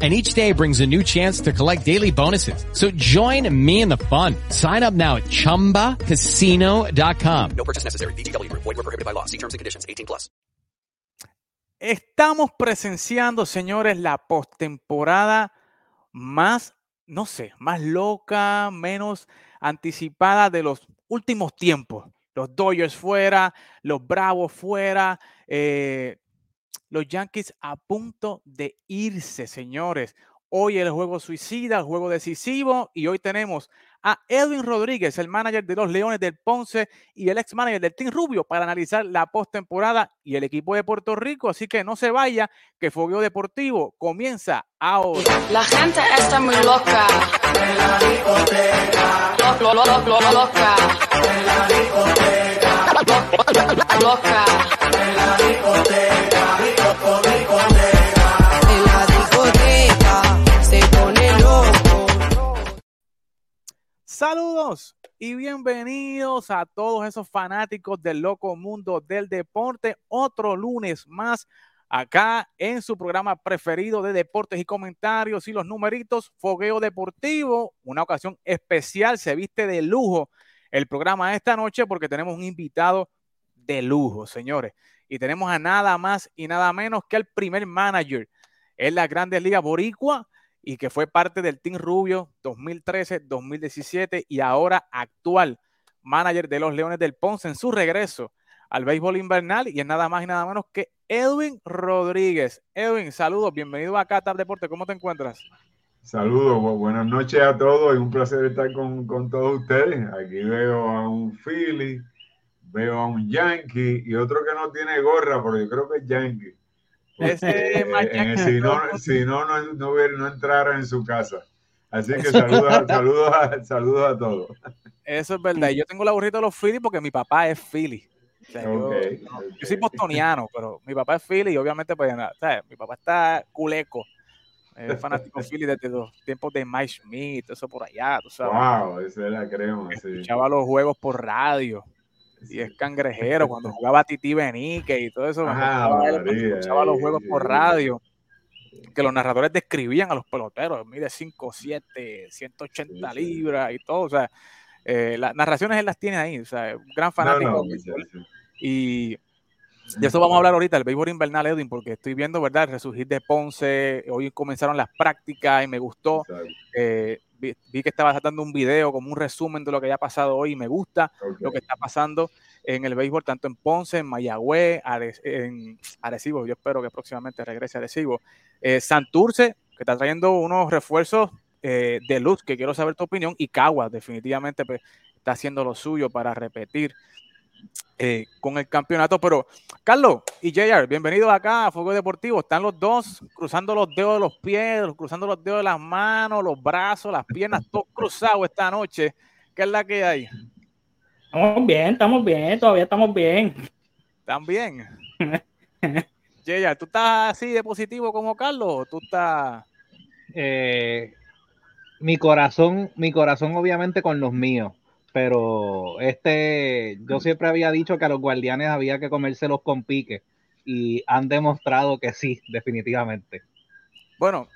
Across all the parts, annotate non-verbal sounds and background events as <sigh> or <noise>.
And each day brings a new chance to collect daily bonuses. So join me in the fun. Sign up now at ChumbaCasino.com. No purchase necessary. VGW Group. Void were prohibited by law. See terms and conditions. 18 plus. Estamos presenciando, señores, la postemporada más, no sé, más loca, menos anticipada de los últimos tiempos. Los Dodgers fuera, los Bravos fuera, eh, los Yankees a punto de irse, señores. Hoy el juego suicida, el juego decisivo, y hoy tenemos a Edwin Rodríguez, el manager de los Leones del Ponce y el ex manager del Team Rubio para analizar la postemporada y el equipo de Puerto Rico. Así que no se vaya, que Fogueo Deportivo comienza ahora. La gente está muy loca. Lo- lo- lo- lo- loca. Loca. Saludos y bienvenidos a todos esos fanáticos del loco mundo del deporte. Otro lunes más acá en su programa preferido de deportes y comentarios y los numeritos Fogueo Deportivo. Una ocasión especial, se viste de lujo el programa esta noche porque tenemos un invitado de lujo, señores. Y tenemos a nada más y nada menos que el primer manager en las grandes ligas boricua y que fue parte del Team Rubio 2013, 2017 y ahora actual manager de los Leones del Ponce en su regreso al béisbol invernal y es nada más y nada menos que Edwin Rodríguez. Edwin, saludos, bienvenido acá a Tab Deporte, ¿cómo te encuentras? Saludos, bu- buenas noches a todos. Es un placer estar con, con todos ustedes. Aquí veo a un Philly, veo a un Yankee y otro que no tiene gorra, pero yo creo que es Yankee. Ese Eh, eh, si no, si no, no, no, hubiera- no entrara en su casa. Así que saludos, a- saludos, a, saludos a todos. Eso es verdad. Y yo tengo la burrita de los Phillies porque mi papá es Philly. O sea, yo- soy bostoniano, pero mi papá es Philly y obviamente, pues, nada, ¿sabes? mi papá está culeco. Es fanático Philly desde los tiempos de Mike Schmidt, eso por allá, tú sabes. Wow, esa es la crema. sí. Escuchaba los juegos por radio y es cangrejero cuando jugaba Titi Benique y todo eso. Ah, María, escuchaba los juegos por ay. radio. Que los narradores describían a los peloteros, mide 5, 7, 180 Sí, sí. libras y todo. O sea, eh, las narraciones él las tiene ahí. O sea, un gran No, fanático. no, muchachos. Y de eso vamos a hablar ahorita, el béisbol invernal, Edwin, porque estoy viendo, ¿verdad? El resurgir de Ponce. Hoy comenzaron las prácticas y me gustó. Eh, vi, vi que estabas dando un video como un resumen de lo que haya pasado hoy y me gusta lo que está pasando en el béisbol, tanto en Ponce, en Mayagüez, Are- en Arecibo. Yo espero que próximamente regrese a Arecibo. Eh, Santurce, que está trayendo unos refuerzos eh, de luz, que quiero saber tu opinión. Y Caguas, definitivamente, pues, está haciendo lo suyo para repetir eh, con el campeonato. Pero, Carlos y JR, bienvenidos acá a Fuego Deportivo. Están los dos cruzando los dedos de los pies, cruzando los dedos de las manos, los brazos, las piernas, todos cruzados esta noche. ¿Qué es la que hay? Estamos bien, estamos bien, todavía estamos bien. También. <laughs> JR, ¿tú estás así de positivo como Carlos o tú estás... eh, mi corazón, mi corazón obviamente con los míos, pero este, yo siempre había dicho que a los guardianes había que comérselos con pique y han demostrado que sí, definitivamente. Bueno,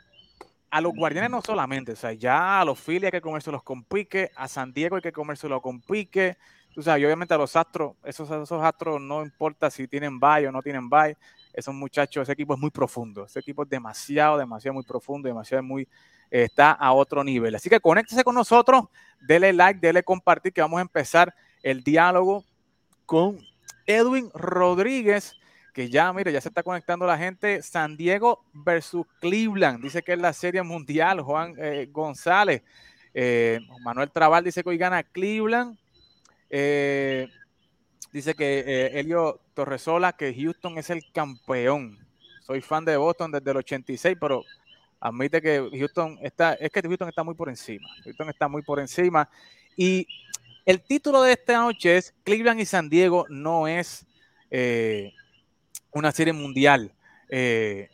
a los guardianes no solamente, o sea, ya a los Phillies hay que comérselos con pique, a San Diego hay que comérselo con pique, tú sabes, y obviamente a los Astros, esos, esos Astros no importa si tienen bye o no tienen bye, esos muchachos, ese equipo es muy profundo, ese equipo es demasiado, demasiado muy profundo, demasiado muy, está a otro nivel. Así que conéctese con nosotros, dele like, dele compartir, que vamos a empezar el diálogo con Edwin Rodríguez, que ya, mire, ya se está conectando la gente. San Diego versus Cleveland, dice que es la serie mundial. Juan eh, González, eh, Manuel Trabal dice que hoy gana Cleveland. Eh, dice que Elio Torresola, que Houston es el campeón. Soy fan de Boston desde el 86, pero admite que Houston está, es que Houston está muy por encima. Houston está muy por encima. Y el título de esta noche es Cleveland y San Diego no es, eh, una serie mundial eh,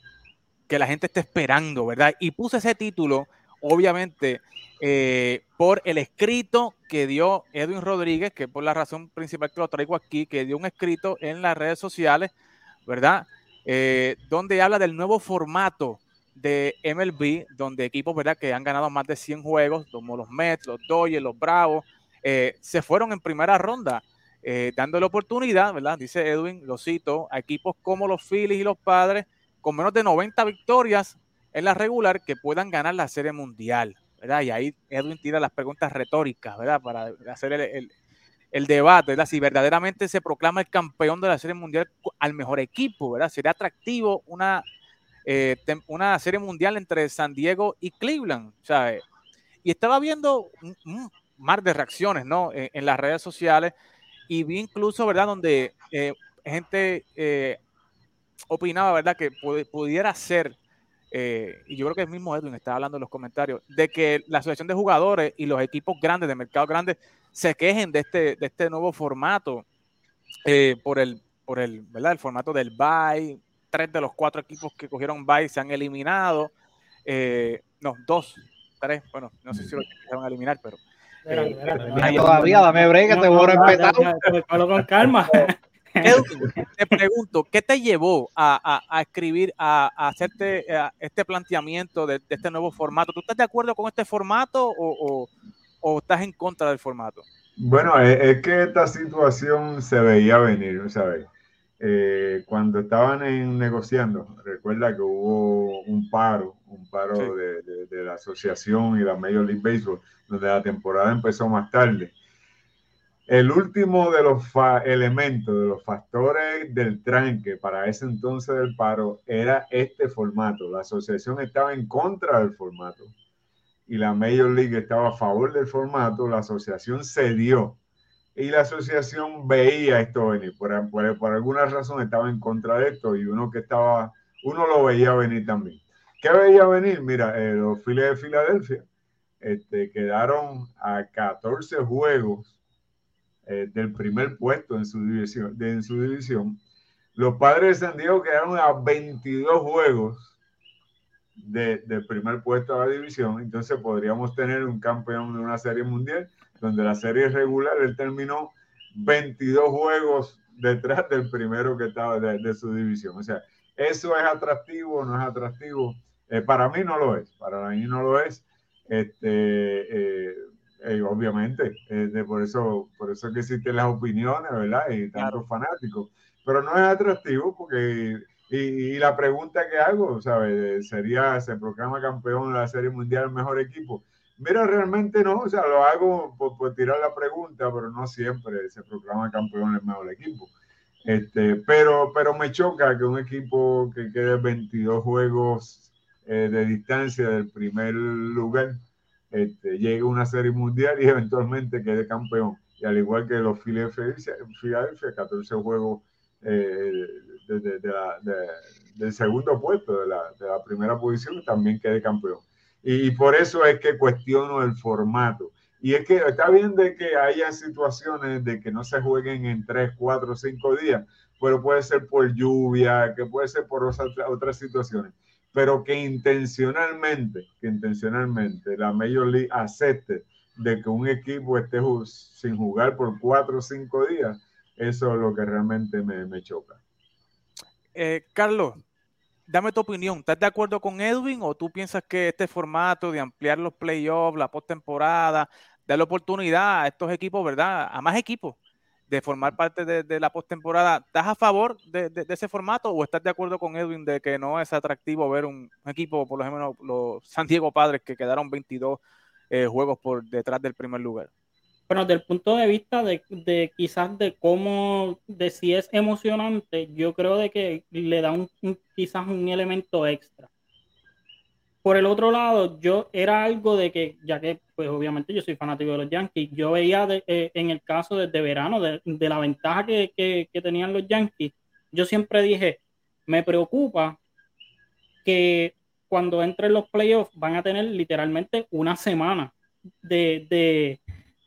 que la gente está esperando, ¿verdad? Y puse ese título, obviamente, eh, por el escrito que dio Edwin Rodríguez, que por la razón principal que lo traigo aquí, que dio un escrito en las redes sociales, ¿verdad? Donde habla del nuevo formato de MLB, donde equipos, ¿verdad? Que han ganado más de 100 juegos, como los Mets, los Dodgers, los Bravos, eh, se fueron en primera ronda, eh, dando la oportunidad, ¿verdad? Dice Edwin, lo cito, a equipos como los Phillies y los Padres, con menos de 90 victorias en la regular, que puedan ganar la Serie Mundial, ¿verdad? Y ahí Edwin tira las preguntas retóricas, ¿verdad? Para hacer el, el- el debate, ¿verdad? Si verdaderamente se proclama el campeón de la Serie Mundial al mejor equipo, ¿verdad? Sería atractivo una, eh, una Serie Mundial entre San Diego y Cleveland, ¿sabes? Y estaba viendo un, mar de reacciones, ¿no? En, en las redes sociales y vi incluso, ¿verdad? Donde eh, gente eh, opinaba, ¿verdad? Que pu- pudiera ser, eh, y yo creo que el mismo Edwin estaba hablando en los comentarios, de que la asociación de jugadores y los equipos grandes, de mercado grandes, se quejen de este, de este nuevo formato eh, por, el, por el, ¿verdad? el formato del bye. Tres de los cuatro equipos que cogieron bye se han eliminado. Eh, no, dos, tres, bueno, no sé si lo van a eliminar, pero Eh, todavía, dame break, no, te no, voy a respetar. con calma. <laughs> Te pregunto, ¿qué te llevó a, a- a escribir, a, a hacerte eh, este planteamiento de, de este nuevo formato? ¿Tú estás de acuerdo con este formato o, o- o estás en contra del formato? Bueno, es, es que esta situación se veía venir, ¿sabes? Eh, cuando estaban en- negociando, recuerda que hubo un paro, un paro Sí. de, de- de la asociación y la Major League Baseball, donde la temporada empezó más tarde. El último de los elementos, de los factores del tranque para ese entonces del paro era este formato. La asociación estaba en contra del formato y la Major League estaba a favor del formato, la asociación cedió y la asociación veía esto venir. Por, por- alguna razón estaba en contra de esto y uno que estaba, uno lo veía venir también. ¿Qué veía venir? Mira, eh, los Phillies de Filadelfia este, quedaron a 14 juegos eh, del primer puesto en su división. en su división. Los padres de San Diego quedaron a 22 juegos de- del primer puesto de la división. Entonces podríamos tener un campeón de una serie mundial donde la serie regular él terminó 22 juegos detrás del primero que estaba de, de su división. O sea, eso es atractivo, no es atractivo. Eh, para mí no lo es, para mí no lo es. Este, eh, eh, obviamente, eh, de por eso, por eso que existen las opiniones, ¿verdad? Y tantos fanáticos. Pero no es atractivo porque y, y la pregunta que hago, ¿sabes? Sería, ¿se proclama campeón de la Serie Mundial el mejor equipo? Mira, realmente no, o sea, lo hago por, por tirar la pregunta, pero no siempre se proclama campeón el mejor equipo. Este, pero, pero me choca que un equipo que quede 22 juegos eh, de distancia del primer lugar este, llegue a una serie mundial y eventualmente quede campeón. Y al igual que los Philadelphia, Philadelphia 14 juegos eh, de, de, de del segundo puesto, de la, de la primera posición, también quede campeón. Y, por eso es que cuestiono el formato. Y es que está bien de que haya situaciones de que no se jueguen en 3, 4, 5 días, pero puede ser por lluvia, que puede ser por otras situaciones. Pero que intencionalmente, que intencionalmente la Major League acepte de que un equipo esté sin jugar por 4 o 5 días, eso es lo que realmente me, me choca. Eh, Carlos, dame tu opinión. ¿Estás de acuerdo con Edwin o tú piensas que este formato de ampliar los playoffs, la postemporada, dar la oportunidad a estos equipos, ¿verdad? A más equipos de formar parte de, de la postemporada. ¿Estás a favor de, de, de, ese formato o estás de acuerdo con Edwin de que no es atractivo ver un, un equipo, por lo menos los San Diego Padres, que quedaron 22 eh, juegos por detrás del primer lugar? Bueno, desde el punto de vista de, de, quizás de cómo, de si es emocionante, yo creo de que le da un, quizás un elemento extra. Por el otro lado, yo era algo de que, ya que pues obviamente yo soy fanático de los Yankees, yo veía eh, en el caso desde verano de, de la ventaja que, que, que, tenían los Yankees, yo siempre dije, me preocupa que cuando entren los playoffs van a tener literalmente una semana de, de,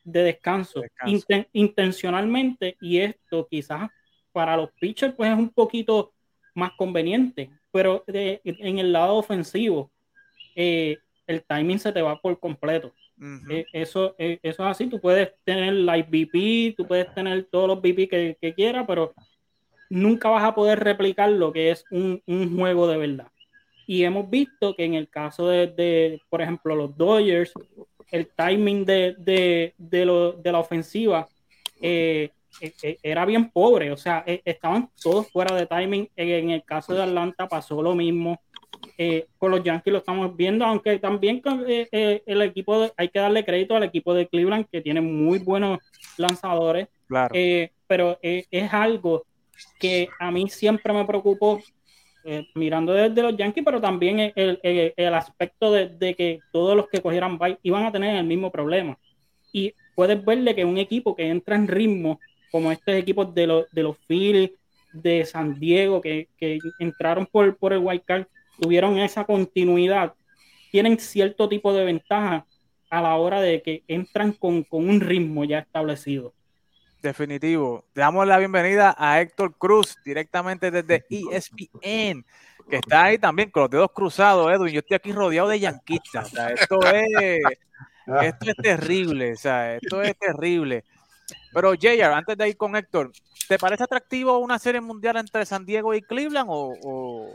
de descanso, de descanso. Inten, intencionalmente y esto quizás para los pitchers pues es un poquito más conveniente. Pero de- en el lado ofensivo, eh, el timing se te va por completo. Eh, eso, eh, eso es así. Tú puedes tener live VP, tú puedes tener todos los VP que, que quieras, pero nunca vas a poder replicar lo que es un, un juego de verdad. Y hemos visto que en el caso de, de, por ejemplo, los Dodgers, el timing de, de, de, lo- de la ofensiva eh, eh, eh, era bien pobre. O sea, estaban todos fuera de timing. En, el caso de Atlanta pasó lo mismo. Eh, con los Yankees lo estamos viendo, aunque también con, eh, el equipo, de- hay que darle crédito al equipo de Cleveland, que tiene muy buenos lanzadores. Claro. Pero es algo que a mí siempre me preocupó eh, mirando desde los Yankees, pero también el, el- aspecto de, de que todos los que cogieran bye iban a tener el mismo problema. Y puedes verle que un equipo que entra en ritmo, como estos equipos de, los de los Phillies, de San Diego, que, que entraron por, por el wild card, tuvieron esa continuidad, tienen cierto tipo de ventaja a la hora de que entran con, con un ritmo ya establecido. Definitivo. Le damos la bienvenida a Héctor Cruz, directamente desde <laughs> E ESPN, que está ahí también con los dedos cruzados, Edwin. Yo estoy aquí rodeado de yanquistas. O sea, esto es, esto es terrible, o sea, esto es terrible. Pero JR, antes de ir con Héctor, ¿te parece atractivo una serie mundial entre San Diego y Cleveland o, o-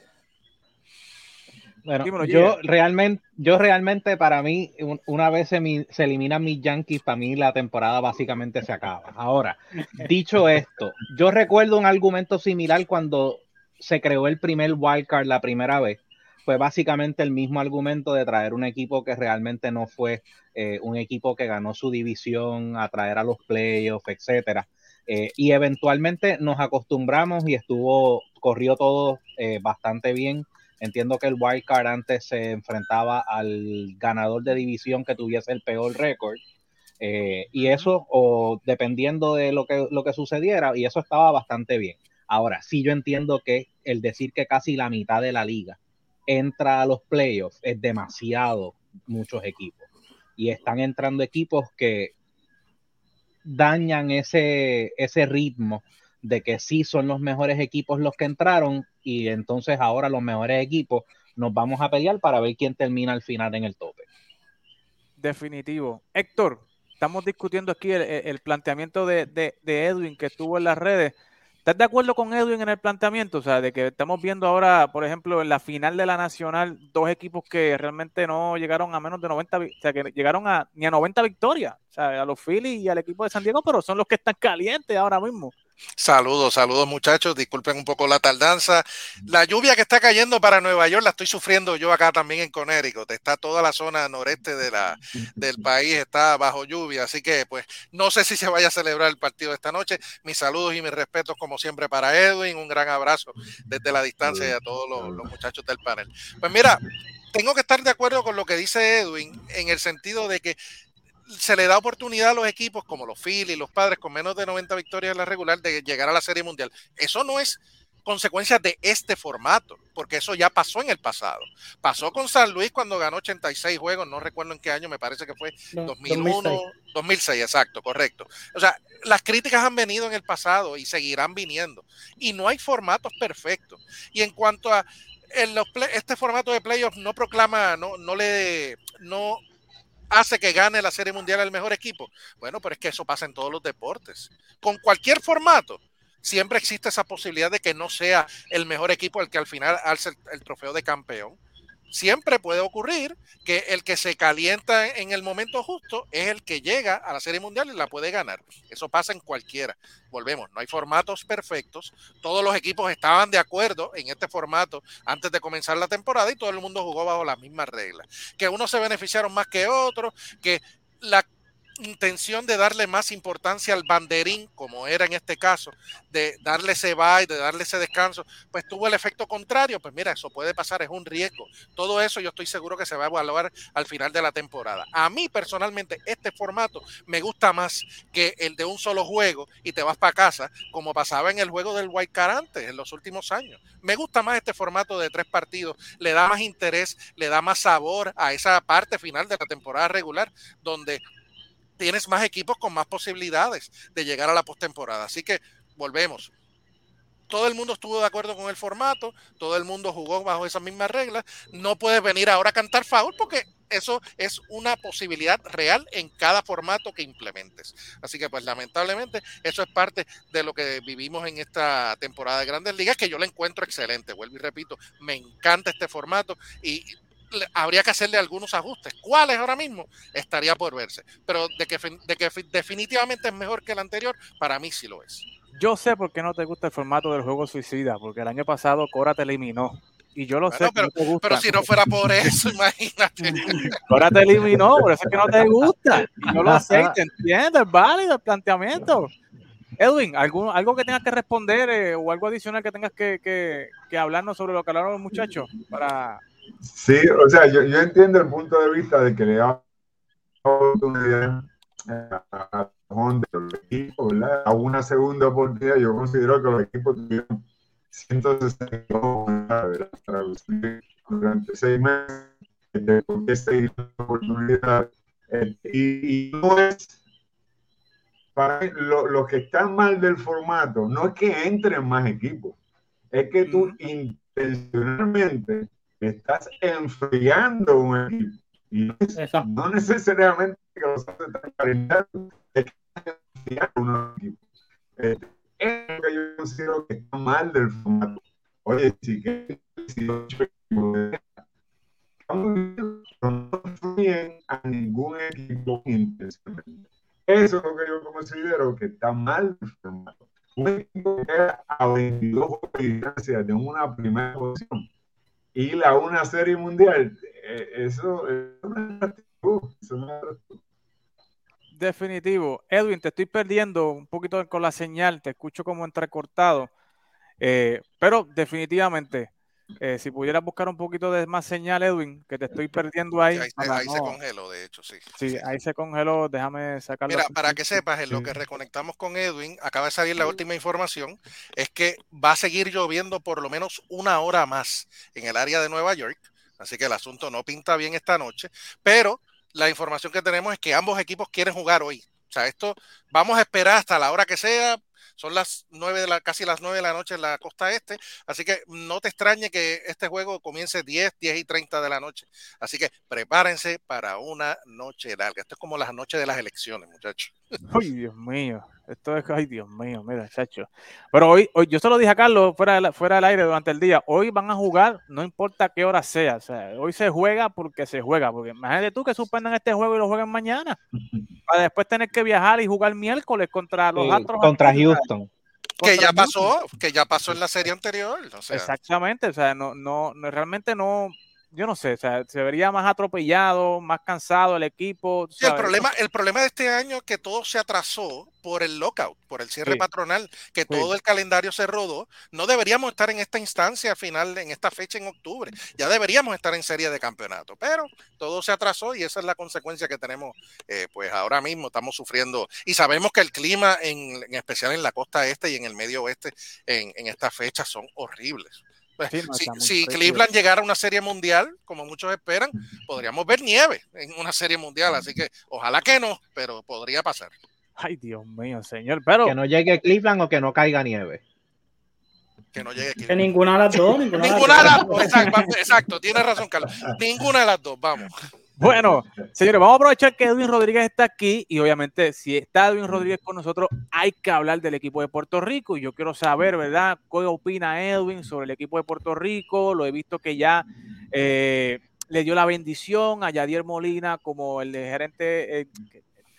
Bueno, Dímelo, yo realmente, yo realmente para mí, un- una vez se, mi- se eliminan mis Yankees, para mí la temporada básicamente se acaba. Ahora, <laughs> dicho esto, yo recuerdo un argumento similar cuando se creó el primer wildcard la primera vez. Fue básicamente el mismo argumento de traer un equipo que realmente no fue eh, un equipo que ganó su división, atraer a los playoffs, etcétera. Eh, y eventualmente nos acostumbramos y estuvo, corrió todo eh, bastante bien. Entiendo que el wild card antes se enfrentaba al ganador de división que tuviese el peor récord. eh, y eso, o dependiendo de lo que, lo que sucediera, y eso estaba bastante bien. Ahora, sí yo entiendo que el decir que casi la mitad de la liga entra a los playoffs es demasiado muchos equipos. Y están entrando equipos que dañan ese, ese ritmo de que sí son los mejores equipos los que entraron y entonces ahora los mejores equipos nos vamos a pelear para ver quién termina al final en el tope. Definitivo. Héctor, estamos discutiendo aquí el, planteamiento de, de- de Edwin que estuvo en las redes. ¿Estás de acuerdo con Edwin en el planteamiento? O sea, de que estamos viendo ahora, por ejemplo, en la final de la Nacional, dos equipos que realmente no llegaron a menos de 90, vi- o sea, que llegaron a ni a 90 victorias, o sea, a los Phillies y al equipo de San Diego, pero son los que están calientes ahora mismo. Saludos, saludos muchachos, disculpen un poco la tardanza. La lluvia que está cayendo para Nueva York la estoy sufriendo yo acá también en Connecticut. Está toda la zona noreste de la, del país, está bajo lluvia, así que pues no sé si se vaya a celebrar el partido esta noche. Mis saludos y mis respetos como siempre para Edwin, un gran abrazo desde la distancia y a todos los, los muchachos del panel. Pues mira, tengo que estar de acuerdo con lo que dice Edwin en el sentido de que se le da oportunidad a los equipos como los Phillies, los padres con menos de 90 victorias en la regular de llegar a la Serie Mundial. Eso no es consecuencia de este formato, porque eso ya pasó en el pasado. Pasó con San Luis cuando ganó 86 juegos, no recuerdo en qué año, me parece que fue No, 2001, 2006. 2006, exacto, correcto. O sea, las críticas han venido en el pasado y seguirán viniendo. Y no hay formatos perfectos. Y en cuanto a en los play- este formato de playoffs no proclama, no, no le, no hace que gane la Serie Mundial el mejor equipo. Bueno, pero es que eso pasa en todos los deportes. Con cualquier formato, siempre existe esa posibilidad de que no sea el mejor equipo el que al final alce el, el trofeo de campeón. Siempre puede ocurrir que el que se calienta en el momento justo es el que llega a la Serie Mundial y la puede ganar. Eso pasa en cualquiera. Volvemos, no hay formatos perfectos. Todos los equipos estaban de acuerdo en este formato antes de comenzar la temporada y todo el mundo jugó bajo las mismas reglas. Que unos se beneficiaron más que otros, que la intención de darle más importancia al banderín, como era en este caso, de darle ese bye, de darle ese descanso, pues tuvo el efecto contrario, pues mira, eso puede pasar, es un riesgo. Todo eso yo estoy seguro que se va a evaluar al final de la temporada. A mí personalmente este formato me gusta más que el de un solo juego y te vas para casa, como pasaba en el juego del White Card antes, en los últimos años. Me gusta más este formato de tres partidos, le da más interés, le da más sabor a esa parte final de la temporada regular, donde tienes más equipos con más posibilidades de llegar a la postemporada. Así que volvemos. todo el mundo estuvo de acuerdo con el formato, todo el mundo jugó bajo esas mismas reglas. No puedes venir ahora a cantar foul porque eso es una posibilidad real en cada formato que implementes. Así que, pues, lamentablemente, eso es parte de lo que vivimos en esta temporada de Grandes Ligas, que yo la encuentro excelente. Vuelvo y repito, me encanta este formato y habría que hacerle algunos ajustes. ¿Cuáles ahora mismo? Estaría por verse. Pero de que, fin- de que fi- definitivamente es mejor que el anterior, para mí sí lo es. Yo sé por qué no te gusta el formato del juego suicida, porque el año pasado Cora te eliminó. Y yo lo Bueno, sé que no te gusta. Pero si no fuera por eso, <laughs> imagínate. Cora te eliminó, por eso es que no te gusta. Y yo lo sé, te <laughs> entiendo, es válido el planteamiento. Edwin, ¿algún, ¿algo que tengas que responder eh, o algo adicional que tengas que, que, que hablarnos sobre lo que hablaron los muchachos? Para... Sí, o sea, yo, yo entiendo el punto de vista de que le da oportunidad a, de los equipos, ¿verdad? A una segunda oportunidad, yo considero que los equipos tuvieron 162 ¿verdad? durante seis meses, de oportunidad. Eh, y, y no es para mí, lo, que está mal del formato no es que entren más equipos, es que tú intencionalmente estás enfriando un equipo. Y no, es- no necesariamente que los hace tan calentando, es que estás enfriando un equipo. Este, es lo que yo considero que está mal del formato. Oye, si que 18 equipos, no enfríen a ningún equipo intencionalmente. Eso es lo que yo considero que está mal del formato. Un equipo que queda a 22 juegos de distancia de una primera posición y la una serie mundial, eh, eso, es eso no es atractivo. Definitivo. Edwin, te estoy perdiendo un poquito con la señal, te escucho como entrecortado, eh, pero definitivamente, eh, si pudieras buscar un poquito de más señal, Edwin, que te estoy perdiendo ahí. Sí, ahí, se- para ahí se no- congeló, de hecho, sí. Sí, ahí se congeló, déjame sacarlo. Mira, aquí. para que sepas, en lo que reconectamos con Edwin, acaba de salir la última información, es que va a seguir lloviendo por lo menos una hora más en el área de Nueva York, así que el asunto no pinta bien esta noche, pero la información que tenemos es que ambos equipos quieren jugar hoy. O sea, esto vamos a esperar hasta la hora que sea. Son las nueve de la, casi las nueve de la noche en la costa este. Así que no te extrañe que este juego comience 10, 10 y 30 de la noche. Así que prepárense para una noche larga. Esto es como las noches de las elecciones, muchachos. Ay, Dios mío. Esto es, ay, Dios mío, mira, chacho. Pero hoy, hoy yo se lo dije a Carlos fuera, del- fuera del aire durante el día. Hoy van a jugar, no importa qué hora sea. O sea, hoy se juega porque se juega. Porque imagínate tú que suspendan este juego y lo jueguen mañana. <laughs> Para después tener que viajar y jugar miércoles contra los Sí, Astros. contra Houston. Que ya Houston. pasó, que ya pasó en la serie anterior. O sea, Exactamente, o sea, no, no, no, realmente no, yo no sé, o sea, se vería más atropellado, más cansado el equipo. Sí, el problema, el problema de este año es que todo se atrasó por el lockout, por el cierre Sí. patronal, que Sí. todo el calendario se rodó. No deberíamos estar en esta instancia final, en esta fecha en octubre. Ya deberíamos estar en serie de campeonato, pero todo se atrasó y esa es la consecuencia que tenemos, eh, pues ahora mismo estamos sufriendo. Y sabemos que el clima, en, en especial en la costa este y en el medio oeste, en, en estas fechas son horribles. Pues, Sí, no, si. Cleveland llegara a una serie mundial, como muchos esperan, podríamos ver nieve en una serie mundial. Así que ojalá que no, pero podría pasar. Ay, Dios mío, señor, pero Que no llegue Cleveland o que no caiga nieve. Que no llegue Que Cleveland. ninguna de las dos. Ninguna, de las Ninguna de las dos. dos, exacto, exacto, tiene razón, Carlos. Ninguna de las dos, vamos. Bueno, señores, vamos a aprovechar que Edwin Rodríguez está aquí y obviamente si está Edwin Rodríguez con nosotros hay que hablar del equipo de Puerto Rico y yo quiero saber, ¿verdad? ¿Qué opina Edwin sobre el equipo de Puerto Rico? Lo he visto que ya eh, le dio la bendición a Yadier Molina como el gerente, eh,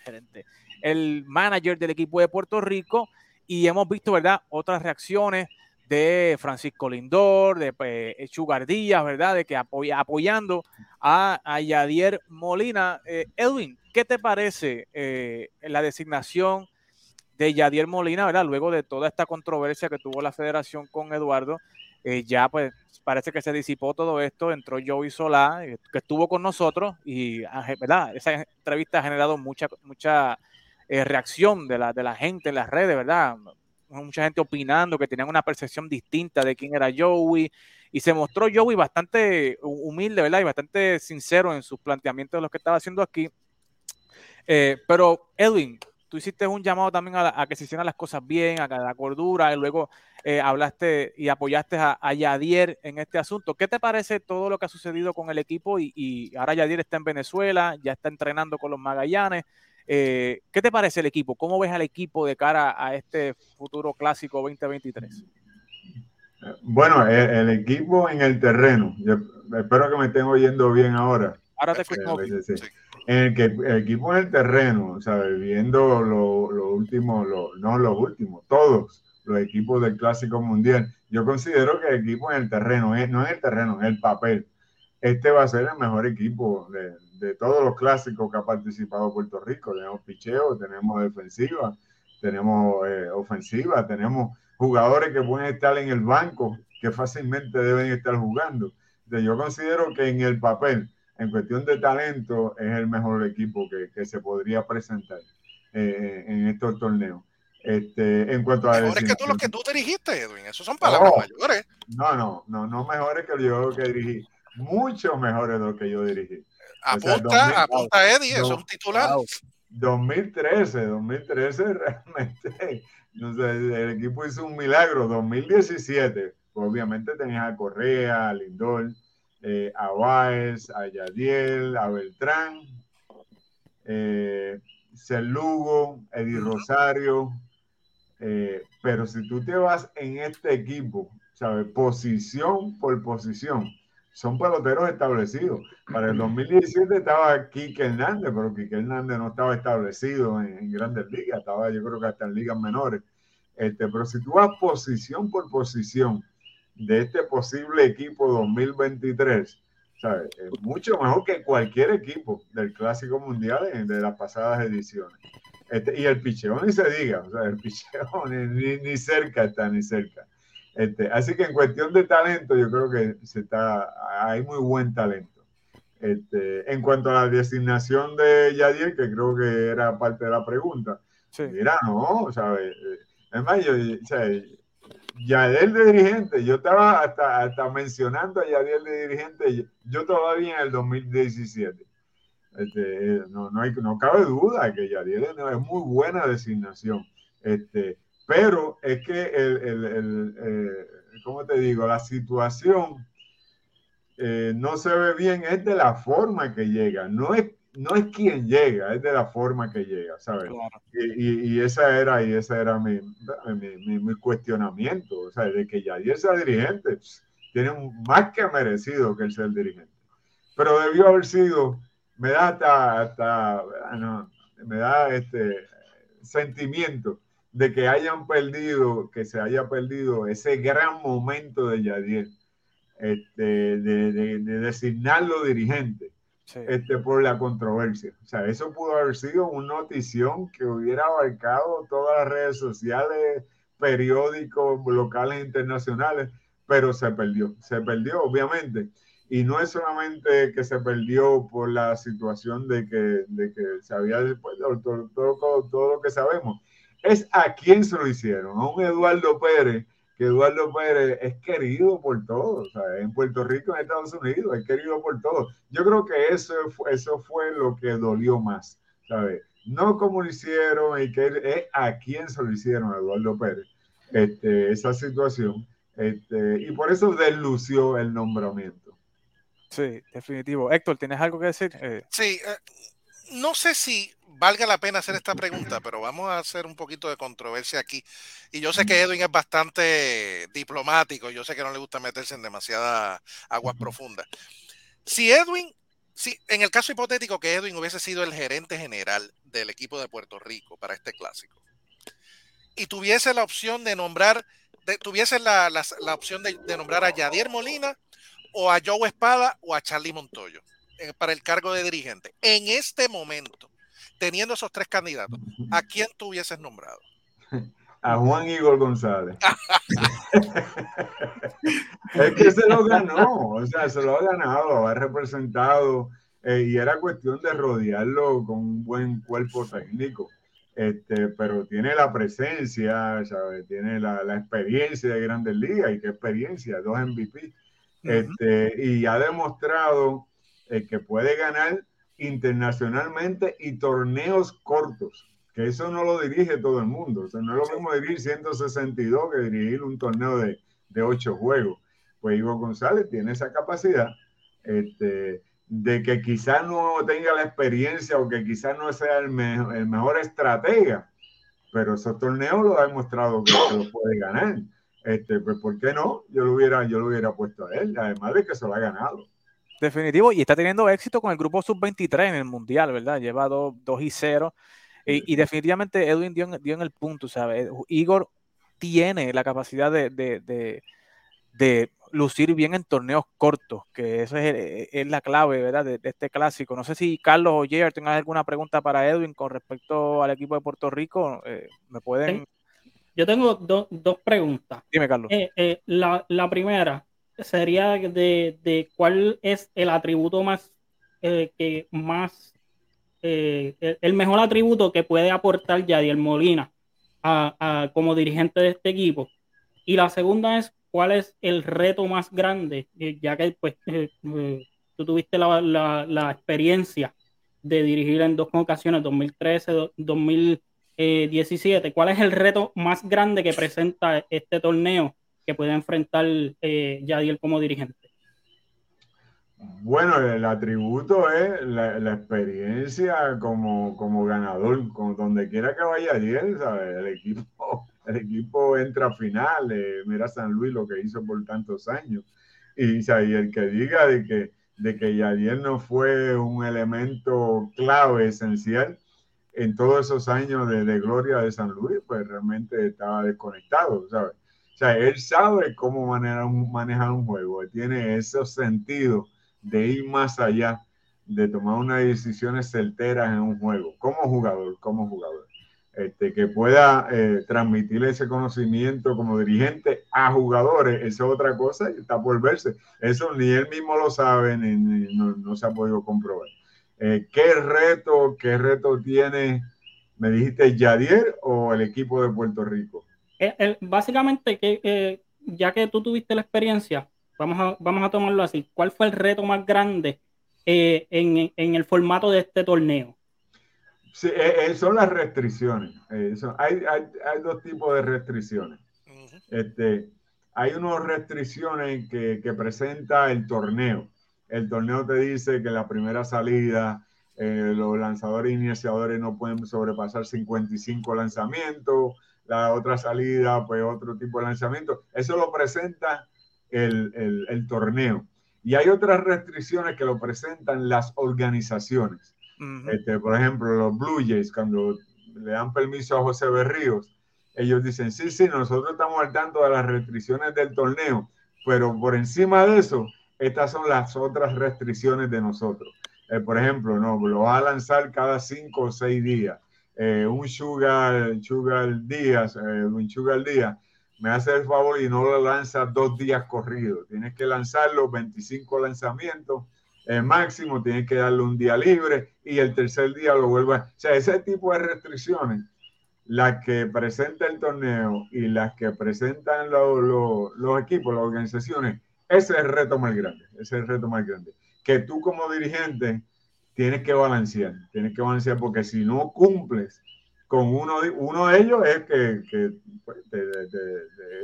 gerente, el manager del equipo de Puerto Rico y hemos visto, ¿verdad? Otras reacciones de Francisco Lindor, de eh, Sugar Díaz, ¿verdad? De que apoya, apoyando a, a Yadier Molina. Eh, Edwin, ¿qué te parece eh, la designación de Yadier Molina, ¿verdad? Luego de toda esta controversia que tuvo la federación con Eduardo, eh, ya pues parece que se disipó todo esto, entró Joey Solá, eh, que estuvo con nosotros y, ah, ¿verdad? Esa entrevista ha generado mucha, mucha eh, reacción de la, de la gente en las redes, ¿verdad? Mucha gente opinando que tenían una percepción distinta de quién era Joey y se mostró Joey bastante humilde, ¿verdad? Y bastante sincero en sus planteamientos de lo que estaba haciendo aquí. Eh, pero, Edwin, tú hiciste un llamado también a, la- a que se hicieran las cosas bien, a la cordura, y luego eh, hablaste y apoyaste a, Yadier en este asunto. ¿Qué te parece todo lo que ha sucedido con el equipo? Y ahora Yadier está en Venezuela, ya está entrenando con los Magallanes. Eh, ¿Qué te parece el equipo? ¿Cómo ves al equipo de cara a este futuro clásico 2023? Bueno, el, el equipo en el terreno, yo espero que me estén oyendo bien ahora. Ahora te sí, sí. En el que el equipo en el terreno, ¿sabes? Viendo lo, lo último, lo- no los últimos, todos los equipos del Clásico Mundial. Yo considero que el equipo en el terreno, eh, no en el terreno, en el papel, este va a ser el mejor equipo de, de todos los clásicos que ha participado Puerto Rico. Tenemos picheo, tenemos defensiva, tenemos eh, ofensiva, tenemos jugadores que pueden estar en el banco, que fácilmente deben estar jugando. De- Yo considero que en el papel, en cuestión de talento, es el mejor equipo que, que se podría presentar eh, en estos torneos. Este, en cuanto a Mejores que tú los que tú te dirigiste, Edwin. Eso son palabras Oh. mayores. no, no, no, no mejores que yo que dirigí, mucho mejores de lo que yo dirigí. O sea, Apunta, 2000, apunta Eddie, eso es no, un titular. Wow. 2013, 2013 realmente, <laughs> no sé, el equipo hizo un milagro. 2017, pues obviamente tenías a Correa, a Lindor, eh, a Báez, a Yadiel, a Beltrán, eh, Lugo, Eddie Rosario. eh, pero si tú te vas en este equipo, ¿sabes? Posición por posición, son peloteros establecidos. Para el 2017 estaba Quique Hernández, pero Quique Hernández no estaba establecido en, grandes ligas, estaba yo creo que hasta en ligas menores. Este, pero si tú vas posición por posición de este posible equipo 2023, ¿sabes? Es mucho mejor que cualquier equipo del Clásico Mundial de las pasadas ediciones. Este, y el picheo ni se diga, o sea, el <laughs> picheo ni, ni- ni cerca está, ni cerca. Este, así que en cuestión de talento, yo creo que se está, hay muy buen talento. Este, en cuanto a la designación de Yadier, que creo que era parte de la pregunta, Sí. mira, no, ¿sabes? Eh, Es más, yo, sea, Yadier de dirigente, yo estaba hasta, hasta mencionando a Yadier de dirigente, yo todavía en el 2017. Este, eh, no, no, hay, no cabe duda que Yadier es es muy buena designación. Este, pero es que el, el, el, eh, ¿cómo te digo? La situación eh, no se ve bien, es de la forma que llega, no es, no es quien llega, es de la forma que llega, ¿sabes? Claro. Y, y, y esa era, y esa era mi, mi, mi, mi cuestionamiento, o sea, de que Yadier sea dirigente, pss, tiene un, más que merecido que el ser dirigente. Pero debió haber sido, me da hasta, hasta no, me da este sentimiento de que hayan perdido, que se haya perdido ese gran momento de Yadier, este, de, de, de designarlo dirigente Sí. este, por la controversia. O sea, eso pudo haber sido una notición que hubiera abarcado todas las redes sociales, periódicos locales internacionales, pero se perdió, se perdió obviamente. Y no es solamente que se perdió por la situación de que, de que se había después todo, todo, todo, todo lo que sabemos, es a quién se lo hicieron, a un Eduardo Pérez que Eduardo Pérez es querido por todos, ¿sabes? en Puerto Rico, en Estados Unidos, es querido por todos. Yo creo que eso fue, eso fue lo que dolió más, ¿sabes? No como lo hicieron y que es a quién se lo hicieron a Eduardo Pérez, este, esa situación, este, y por eso deslució el nombramiento. Sí, definitivo. Héctor, ¿tienes algo que decir? Eh, Sí, eh, no sé si valga la pena hacer esta pregunta, pero vamos a hacer un poquito de controversia aquí. Y yo sé que Edwin es bastante diplomático, yo sé que no le gusta meterse en demasiadas aguas profundas. Si Edwin, si en el caso hipotético que Edwin hubiese sido el gerente general del equipo de Puerto Rico para este clásico y tuviese la opción de nombrar, de- tuviese la, la- la opción de, de nombrar a Yadier Molina o a Joe Espada o a Charlie Montoyo eh, para el cargo de dirigente. En este momento, teniendo esos tres candidatos, ¿a quién tú hubieses nombrado? <laughs> A Juan Igor González. <laughs> es que se lo ganó, o sea, se lo ha ganado, ha representado eh, y era cuestión de rodearlo con un buen cuerpo técnico. Este, pero tiene la presencia, ¿sabes? tiene la, la experiencia de Grandes Ligas y qué experiencia, dos MVP. Este, y ha demostrado eh, que puede ganar internacionalmente y torneos cortos. que eso no lo dirige todo el mundo. O sea, no es lo mismo dirigir 162 que dirigir un torneo de, de 8 juegos. Pues Igor González tiene esa capacidad este, de que quizás no tenga la experiencia o que quizás no sea el, me- el mejor estratega, pero esos torneos lo ha demostrado que se lo puede ganar. Este, pues, ¿por qué no? Yo lo hubiera, yo lo hubiera puesto a él, además de que se lo ha ganado. Definitivo, y está teniendo éxito con el grupo sub-23 en el Mundial, ¿verdad? Lleva 2 y 0. Y, y definitivamente Edwin dio en, dio en el punto, ¿sabes? Igor tiene la capacidad de, de- de- de lucir bien en torneos cortos, que eso es, es la clave, ¿verdad? De, de este clásico. No sé si Carlos o Jair tengan alguna pregunta para Edwin con respecto al equipo de Puerto Rico. eh, ¿Me pueden...? Yo tengo do- dos preguntas. Dime, Carlos. Eh, eh, la, la primera sería de, de cuál es el atributo más eh, que más eh, el, mejor atributo que puede aportar Yadiel Molina a, como dirigente de este equipo. Y la segunda es cuál es el reto más grande, eh, ya que pues tú tuviste la, la- la experiencia de dirigir en dos ocasiones, 2013, do- 2017. ¿Cuál es el reto más grande que presenta este torneo que puede enfrentar eh, Yadiel como dirigente? Bueno, el atributo es la, experiencia como, como ganador, con donde quiera que vaya Ariel, ¿sabes? El equipo, <laughs> el equipo entra a final, mira San Luis lo que hizo por tantos años. Y el que diga de que, de que Yadiel no fue un elemento clave, esencial en todos esos años de, de gloria de San Luis, pues realmente estaba desconectado, ¿sabes? Sea, él sabe cómo manejar un, manejar un juego, él tiene esos sentidos de ir más allá, de tomar unas decisiones certeras en un juego, como jugador, como jugador. Este, que pueda eh, transmitir ese conocimiento como dirigente a jugadores, eso es otra cosa y está por verse. Eso ni él mismo lo sabe, ni, no se ha podido comprobar. Eh, ¿Qué reto, qué reto tiene, me dijiste, Yadier o el equipo de Puerto Rico? Eh, el- básicamente, que, eh, ya que tú tuviste la experiencia, vamos a, vamos a tomarlo así. ¿Cuál fue el reto más grande eh, en, en el formato de este torneo? Sí, eh, eh, son las restricciones. Eh, son- hay, hay, hay dos tipos de restricciones. Este, hay unas restricciones que, que presenta el torneo. El torneo te dice que la primera salida, eh, los lanzadores iniciadores no pueden sobrepasar 55 lanzamientos, la otra salida, pues otro tipo de lanzamiento. Eso lo presenta el, el- el torneo. Y hay otras restricciones que lo presentan las organizaciones. Este, por ejemplo, los Blue Jays, cuando le dan permiso a José Berríos, ellos dicen, sí, sí, nosotros estamos al tanto de las restricciones del torneo, pero por encima de eso, estas son las otras restricciones de nosotros. Eh, por ejemplo, no, lo vas a lanzar cada cinco o seis días. Eh, un sugar, sugar días, eh, un sugar día, me hace el favor y no lo lanzas dos días corridos. Tienes que lanzarlo 25 lanzamientos eh, máximo, tienes que darle un día libre y el tercer día lo vuelvas. O sea, ese tipo de restricciones, las que presenta el torneo y las que presentan lo- lo- los equipos, las organizaciones, ese es el reto más grande. Ese es el reto más grande. Que tú como dirigente tienes que balancear, tienes que balancear porque si no cumples con uno de, uno de ellos es que, pues, te,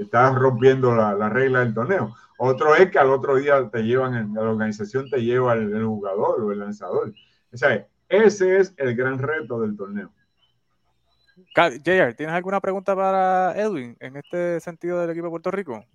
estás rompiendo la, la regla del torneo. Otro es que al otro día te llevan, la organización te lleva el, jugador o el lanzador. O sea, ese es el gran reto del torneo. JR, ¿tienes alguna pregunta para Edwin en este sentido del equipo de Puerto Rico?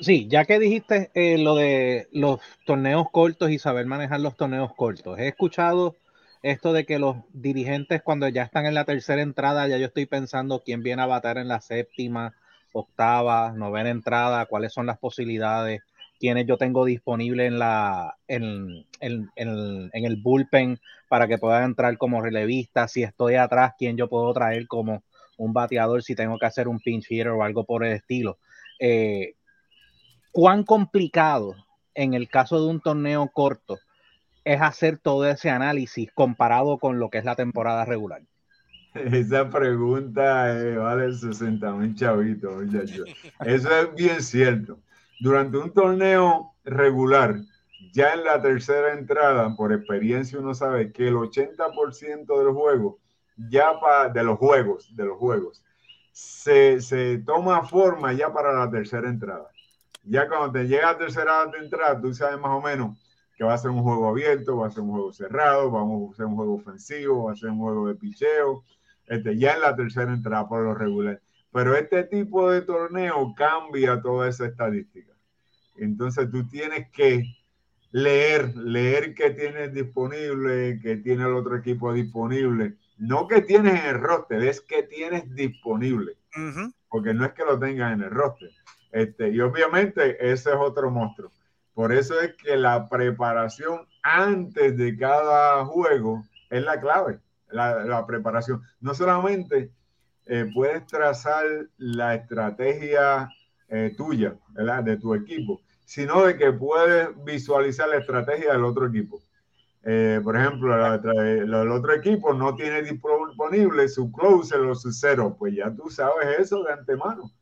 Sí, ya que dijiste eh, lo de los torneos cortos y saber manejar los torneos cortos, he escuchado esto de que los dirigentes cuando ya están en la tercera entrada, ya yo estoy pensando quién viene a batar en la séptima, octava, novena entrada, cuáles son las posibilidades, quiénes yo tengo disponible en la en, en- en- el bullpen para que puedan entrar como relevista, si estoy atrás, quién yo puedo traer como un bateador si tengo que hacer un pinch hitter o algo por el estilo. Eh, cuán complicado en el caso de un torneo corto es hacer todo ese análisis comparado con lo que es la temporada regular. Esa pregunta eh, vale 60 mil chavitos, muchachos. Eso es bien cierto. Durante un torneo regular, ya en la tercera entrada, por experiencia uno sabe que el 80% del juego ya para de los juegos, de los juegos, se toma forma ya para la tercera entrada. Ya cuando te llega a tercera entrada, tú sabes más o menos que va a ser un juego abierto, va a ser un juego cerrado, vamos a hacer un juego ofensivo, va a ser un juego de picheo, este, ya en la tercera entrada por lo regular. Pero este tipo de torneo cambia toda esa estadística. Entonces tú tienes que leer, leer qué tienes disponible, qué tiene el otro equipo disponible. No que tienes en el roster, es que tienes disponible. Porque no es que lo tengas en el roster. Este, y obviamente ese es otro monstruo. Por eso es que la preparación antes de cada juego es la clave, la, preparación. No solamente eh, puedes trazar la estrategia eh, tuya, de tu equipo, sino de que puedes visualizar la estrategia del otro equipo. Eh, por ejemplo, el otro equipo no tiene disponible su closer o su cero, pues ya tú sabes eso de antemano,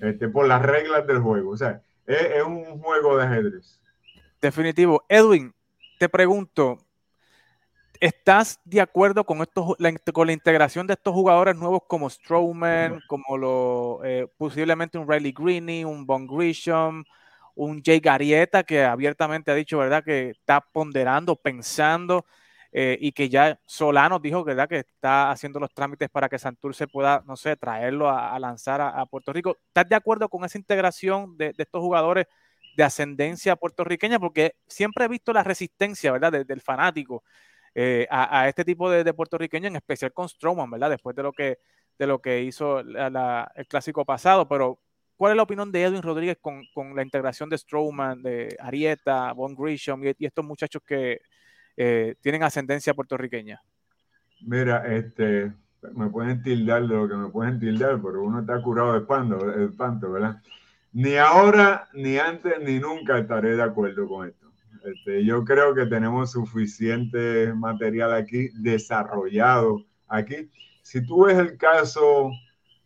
este, por las reglas del juego. O sea, es, un juego de ajedrez. Definitivo. Edwin, te pregunto, ¿estás de acuerdo con, esto, la, con la integración de estos jugadores nuevos como Strowman, como lo, eh, posiblemente un Riley Greene, un Von Grisham, un Jay Garieta, que abiertamente ha dicho, ¿verdad?, que está ponderando, pensando, eh, y que ya Solano dijo, ¿verdad?, que está haciendo los trámites para que Santurce pueda, no sé, traerlo a, lanzar a, Puerto Rico. ¿Estás de acuerdo con esa integración de, estos jugadores de ascendencia puertorriqueña? Porque siempre he visto la resistencia, ¿verdad?, del fanático eh, a, este tipo de, puertorriqueño, en especial con Strowman, ¿verdad?, después de lo que, de lo que hizo el clásico pasado, pero ¿Cuál es la opinión de Edwin Rodríguez con, la integración de Strowman, de Arieta, Von Grisham y, estos muchachos que eh, tienen ascendencia puertorriqueña? Mira, este, me pueden tildar de lo que me pueden tildar, pero uno está curado de espanto, de espanto ¿verdad? Ni ahora, ni antes, ni nunca estaré de acuerdo con esto. Este, yo creo que tenemos suficiente material aquí desarrollado aquí. Si tú ves el caso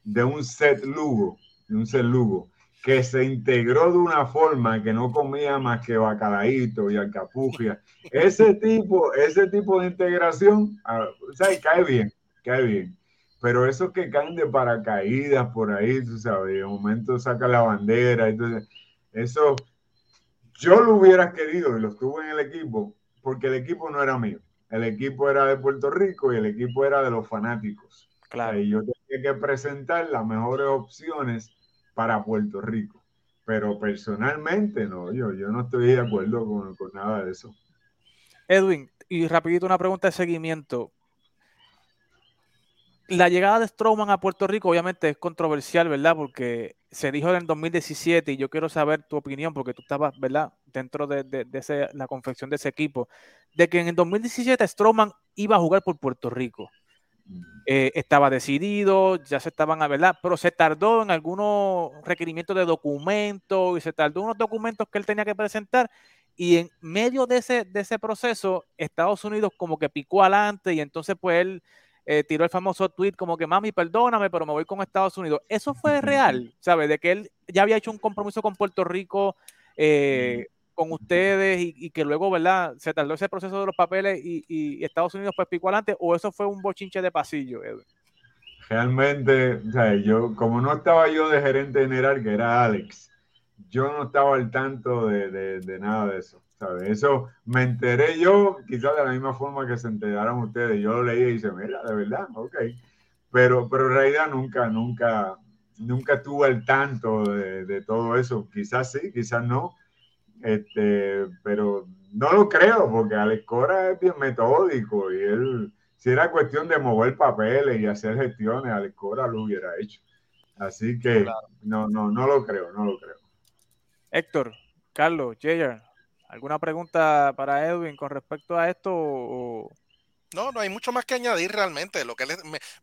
de un set Lugo, un celugo, que se integró de una forma que no comía más que bacalaíto y alcapugia. Ese tipo, ese tipo de integración, ah, o sea, cae bien, cae bien. Pero esos que caen de paracaídas por ahí, tú sabes, de momento saca la bandera, entonces, eso yo lo hubiera querido y lo estuve en el equipo, porque el equipo no era mío. El equipo era de Puerto Rico y el equipo era de los fanáticos. Claro. Y yo tenía que presentar las mejores opciones para Puerto Rico. Pero personalmente no, yo, no estoy de acuerdo con, nada de eso. Edwin, y rapidito una pregunta de seguimiento. La llegada de Strowman a Puerto Rico obviamente es controversial, ¿verdad? Porque se dijo en el 2017 y yo quiero saber tu opinión porque tú estabas, ¿verdad? Dentro de, de, la confección de ese equipo, de que en el 2017 Strowman iba a jugar por Puerto Rico. Eh, estaba decidido, ya se estaban a verdad, pero se tardó en algunos requerimientos de documentos y se tardó en unos documentos que él tenía que presentar y en medio de ese, de ese proceso Estados Unidos como que picó adelante y entonces pues él eh, tiró el famoso tweet como que mami perdóname pero me voy con Estados Unidos. Eso fue real, ¿sabes? De que él ya había hecho un compromiso con Puerto Rico eh, con ustedes y, que luego, ¿verdad? Se tardó ese proceso de los papeles y, Estados Unidos pues picó adelante o eso fue un bochinche de pasillo, Edwin? Realmente, o sea, yo, como no estaba yo de gerente general, que era Alex, yo no estaba al tanto de, de, nada de eso. ¿sabes? Eso me enteré yo, quizás de la misma forma que se enteraron ustedes. Yo lo leí y dije, mira, de verdad, ok. Pero, pero en realidad nunca, nunca, nunca estuve al tanto de, de todo eso. Quizás sí, quizás no este, pero no lo creo, porque Alex Cora es bien metódico y él, si era cuestión de mover papeles y hacer gestiones, Alex Cora lo hubiera hecho. Así que no, no, no lo creo, no lo creo. Héctor, Carlos, Jayer, ¿alguna pregunta para Edwin con respecto a esto? O, no, no hay mucho más que añadir realmente. Lo que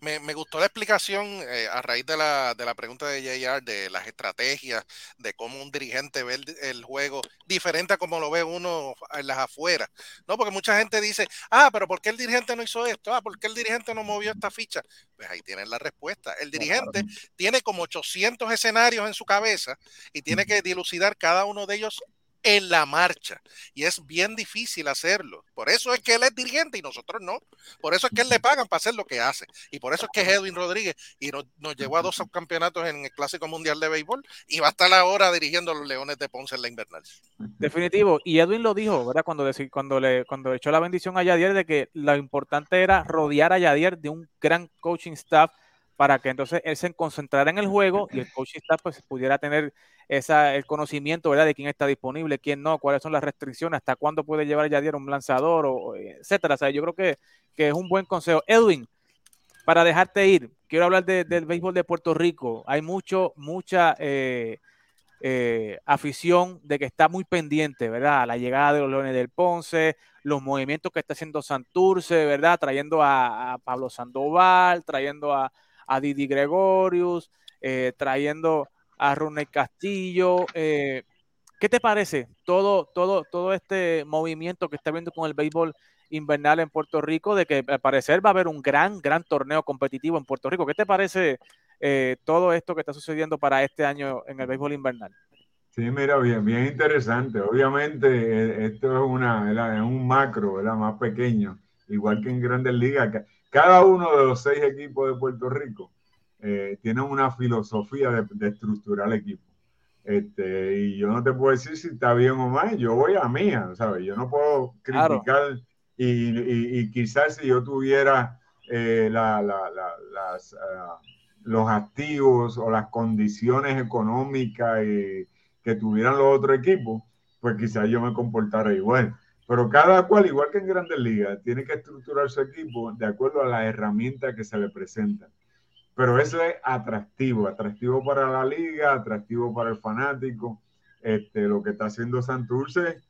me, me, gustó la explicación eh, a raíz de la, de la pregunta de JR de las estrategias, de cómo un dirigente ve el, juego diferente a como lo ve uno en las afueras. No, porque mucha gente dice, ah, pero ¿por qué el dirigente no hizo esto? Ah, ¿por qué el dirigente no movió esta ficha? Pues ahí tienen la respuesta. El dirigente tiene como 800 escenarios en su cabeza y tiene que dilucidar cada uno de ellos en la marcha. Y es bien difícil hacerlo. Por eso es que él es dirigente y nosotros no. Por eso es que él le pagan para hacer lo que hace. Y por eso es que es Edwin Rodríguez y nos, nos llevó a dos subcampeonatos en el Clásico Mundial de Béisbol y va a estar ahora dirigiendo a los Leones de Ponce en la invernal. Definitivo. Y Edwin lo dijo, ¿verdad? Cuando, deci- cuando, le, cuando echó la bendición a Yadier de que lo importante era rodear a Yadier de un gran coaching staff para que entonces él se concentrara en el juego y el coaching staff pues pudiera tener esa, el conocimiento, ¿verdad? De quién está disponible, quién no, cuáles son las restricciones, hasta cuándo puede llevar Yadier un lanzador, o, etcétera. O sea, yo creo que, que es un buen consejo. Edwin, para dejarte ir, quiero hablar de- del béisbol de Puerto Rico. Hay mucho, mucha eh, eh, afición de que está muy pendiente, ¿verdad? La llegada de los Leones del Ponce, los movimientos que está haciendo Santurce, ¿verdad? Trayendo a, Pablo Sandoval, trayendo a, a Didi Gregorius, eh, trayendo a Ronald Castillo. eh, ¿Qué te parece todo, todo, todo este movimiento que está viendo con el béisbol invernal en Puerto Rico, de que al parecer va a haber un gran, gran torneo competitivo en Puerto Rico? ¿Qué te parece eh, todo esto que está sucediendo para este año en el béisbol invernal? Sí, mira, bien, bien interesante. Obviamente, eh, esto es, una, es un macro, ¿verdad? Más pequeño, igual que en Grandes Ligas. Ca- Cada uno de los seis equipos de Puerto Rico eh, tiene una filosofía de, de estructurar equipo. Este, y yo no te puedo decir si está bien o mal, yo voy a mía, ¿sabes? Yo no puedo Claro. criticar y, y- y quizás si yo tuviera eh, la- la- la- las, ah, los activos o las condiciones económicas y- que tuvieran los otros equipos, pues quizás yo me comportara igual. Pero cada cual, igual que en Grandes Ligas, tiene que estructurar su equipo de acuerdo a las herramientas que se le presentan. Pero eso es atractivo, atractivo para la liga, atractivo para el fanático. Este, lo que está haciendo Santurce,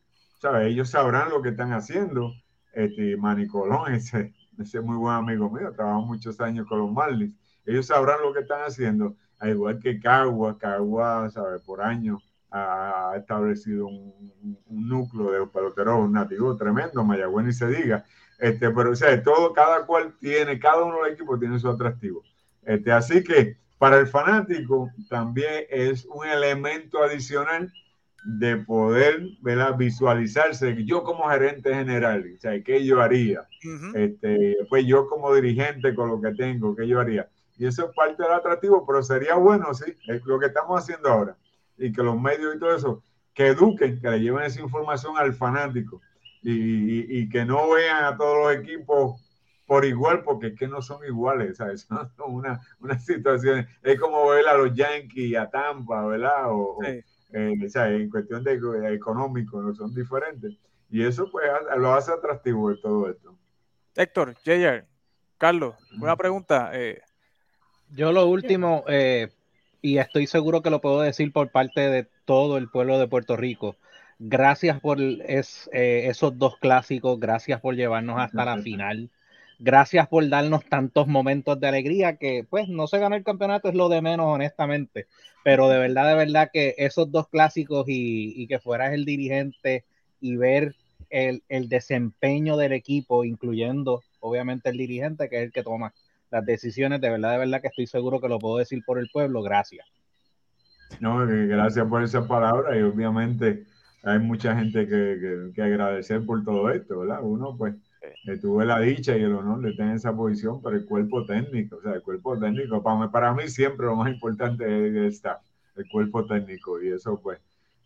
¿sabes? Ellos sabrán lo que están haciendo. Este, Manny Colón, ese, ese es muy buen amigo mío, trabajó muchos años con los Marlins. Ellos sabrán lo que están haciendo, al igual que Cagua, Cagua, ¿sabes? Por años ha establecido un núcleo de peloteros nativos tremendo, Mayagüez ni se diga. Este, pero o sea, todo, cada cual tiene, cada uno de los equipos tiene su atractivo. Este, así que para el fanático también es un elemento adicional de poder ¿verdad? visualizarse. Yo como gerente general, o sea, ¿qué yo haría? Este, pues yo como dirigente con lo que tengo, ¿qué yo haría? Y eso es parte del atractivo, pero sería bueno, sí, es lo que estamos haciendo ahora. Y que los medios y todo eso, que eduquen, que le lleven esa información al fanático y, y- y que no vean a todos los equipos por igual, porque es que no son iguales, ¿sabes? <laughs> Son una, una situación, es como ver a los Yankees, a Tampa, ¿verdad? O, Sí. eh, sea, en cuestión de de económico, no son diferentes. Y eso pues lo hace atractivo de todo esto. Héctor, JR, Carlos, una pregunta. eh, Yo lo último, eh, y estoy seguro que lo puedo decir por parte de todo el pueblo de Puerto Rico, gracias por es- eh, esos dos clásicos, gracias por llevarnos hasta la final, gracias por darnos tantos momentos de alegría que pues no se gana el campeonato es lo de menos honestamente, pero de verdad, de verdad que esos dos clásicos y, que fueras el dirigente y ver el, desempeño del equipo, incluyendo obviamente el dirigente que es el que toma las decisiones, de verdad, de verdad que estoy seguro que lo puedo decir por el pueblo, gracias. No, gracias por esa palabra y obviamente hay mucha gente que agradecer por todo esto, ¿verdad? Uno pues eh, tuve la dicha y el honor de tener esa posición, pero el cuerpo técnico, o sea, el cuerpo técnico, para mí, para mí siempre lo más importante es el staff, el cuerpo técnico y eso pues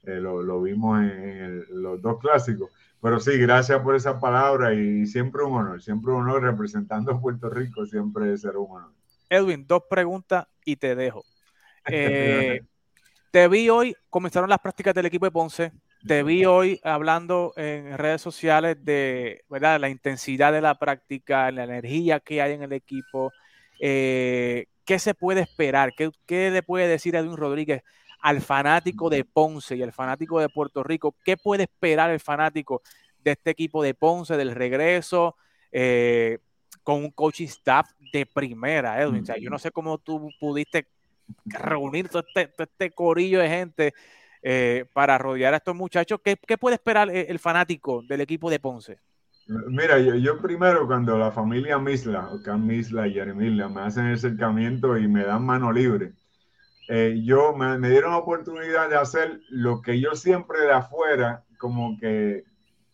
eh, lo, lo vimos en, el- los dos clásicos. Pero sí, gracias por esa palabra y siempre un honor, siempre un honor representando a Puerto Rico, siempre será un honor. Edwin, dos preguntas y te dejo. <laughs> Eh, te vi hoy, comenzaron las prácticas del equipo de Ponce. Te vi hoy hablando en redes sociales de ¿verdad? la intensidad de la práctica, la energía que hay en el equipo. Eh, ¿Qué se puede esperar? ¿Qué, qué le puede decir Edwin Rodríguez al fanático de Ponce y al fanático de Puerto Rico? ¿Qué puede esperar el fanático de este equipo de Ponce, del regreso? Eh, con un coaching staff de primera, Edwin. O sea, yo no sé cómo tú pudiste reunir todo este, todo este corillo de gente eh, para rodear a estos muchachos. ¿Qué, qué puede esperar el, fanático del equipo de Ponce? Mira, yo, primero cuando la familia Misla, Cam Misla y Jeremy Misla, me hacen el acercamiento y me dan mano libre, eh, yo me, me dieron la oportunidad de hacer lo que yo siempre de afuera, como que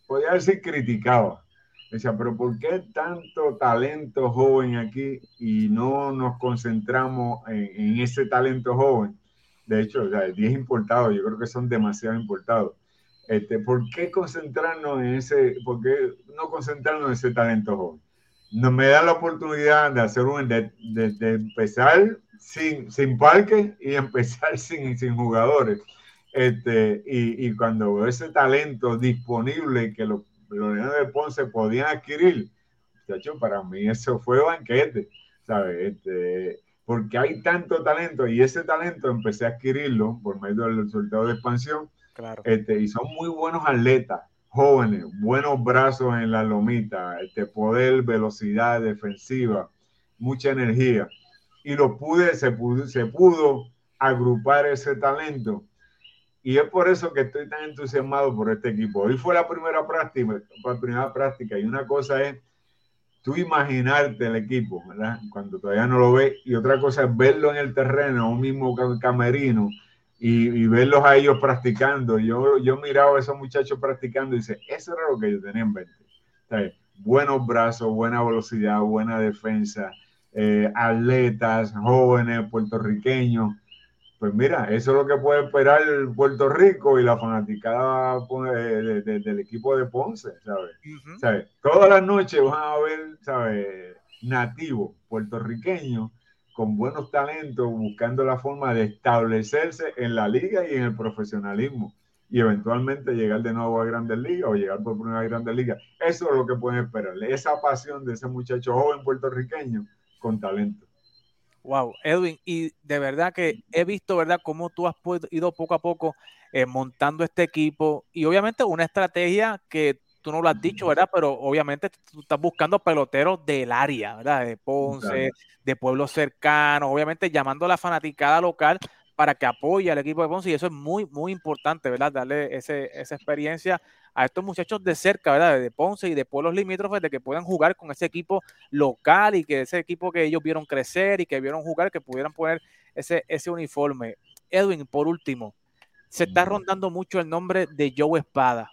podía decir criticaba. Decía, pero ¿por qué tanto talento joven aquí y no nos concentramos en, en ese talento joven? De hecho, o sea, 10 importados, yo creo que son demasiado importados. Este, ¿Por qué concentrarnos en ese, por qué no concentrarnos en ese talento joven? No me da la oportunidad de hacer un, de, de- de empezar sin, sin parque y <laughs> empezar sin, sin jugadores. Este, y, y cuando veo ese talento disponible que los, Leones de Ponce podían adquirir, muchacho, para mí eso fue banquete, ¿sabes? Este, porque hay tanto talento y ese talento empecé a adquirirlo por medio del resultado de expansión Claro. este, y son muy buenos atletas, jóvenes, buenos brazos en la lomita, este, poder, velocidad defensiva, mucha energía. Y lo pude, se pudo, se pudo agrupar ese talento. Y es por eso que estoy tan entusiasmado por este equipo. Hoy fue la primera práctica, la primera práctica y una cosa es tú imaginarte el equipo, ¿verdad? Cuando todavía no lo ves. Y otra cosa es verlo en el terreno, un mismo ca- camerino, y, y verlos a ellos practicando. Yo, yo miraba a esos muchachos practicando y dice, eso era lo que yo tenía en mente. ¿Sabes? Buenos brazos, buena velocidad, buena defensa, eh, atletas, jóvenes, puertorriqueños. Pues mira, eso es lo que puede esperar el Puerto Rico y la fanaticada pues, de- de- del equipo de Ponce, ¿sabes? ¿sabes? Todas las noches van a ver, ¿sabes? Nativos puertorriqueños con buenos talentos buscando la forma de establecerse en la liga y en el profesionalismo y eventualmente llegar de nuevo a Grandes Ligas o llegar por primera vez a Grandes Ligas. Eso es lo que pueden esperar, esa pasión de ese muchacho joven puertorriqueño con talento. Wow, Edwin, y de verdad que he visto, ¿verdad?, cómo tú has ido poco a poco eh, montando este equipo y obviamente una estrategia que tú no lo has dicho, ¿verdad? Pero obviamente tú estás buscando peloteros del área, ¿verdad? De Ponce, Claro. de pueblos cercanos, obviamente llamando a la fanaticada local para que apoye al equipo de Ponce y eso es muy, muy importante, ¿verdad? Darle ese, esa experiencia a estos muchachos de cerca, ¿verdad? De Ponce y de pueblos limítrofes, de que puedan jugar con ese equipo local y que ese equipo que ellos vieron crecer y que vieron jugar, que pudieran poner ese, ese uniforme. Edwin, por último, se está rondando mucho el nombre de Joe Espada.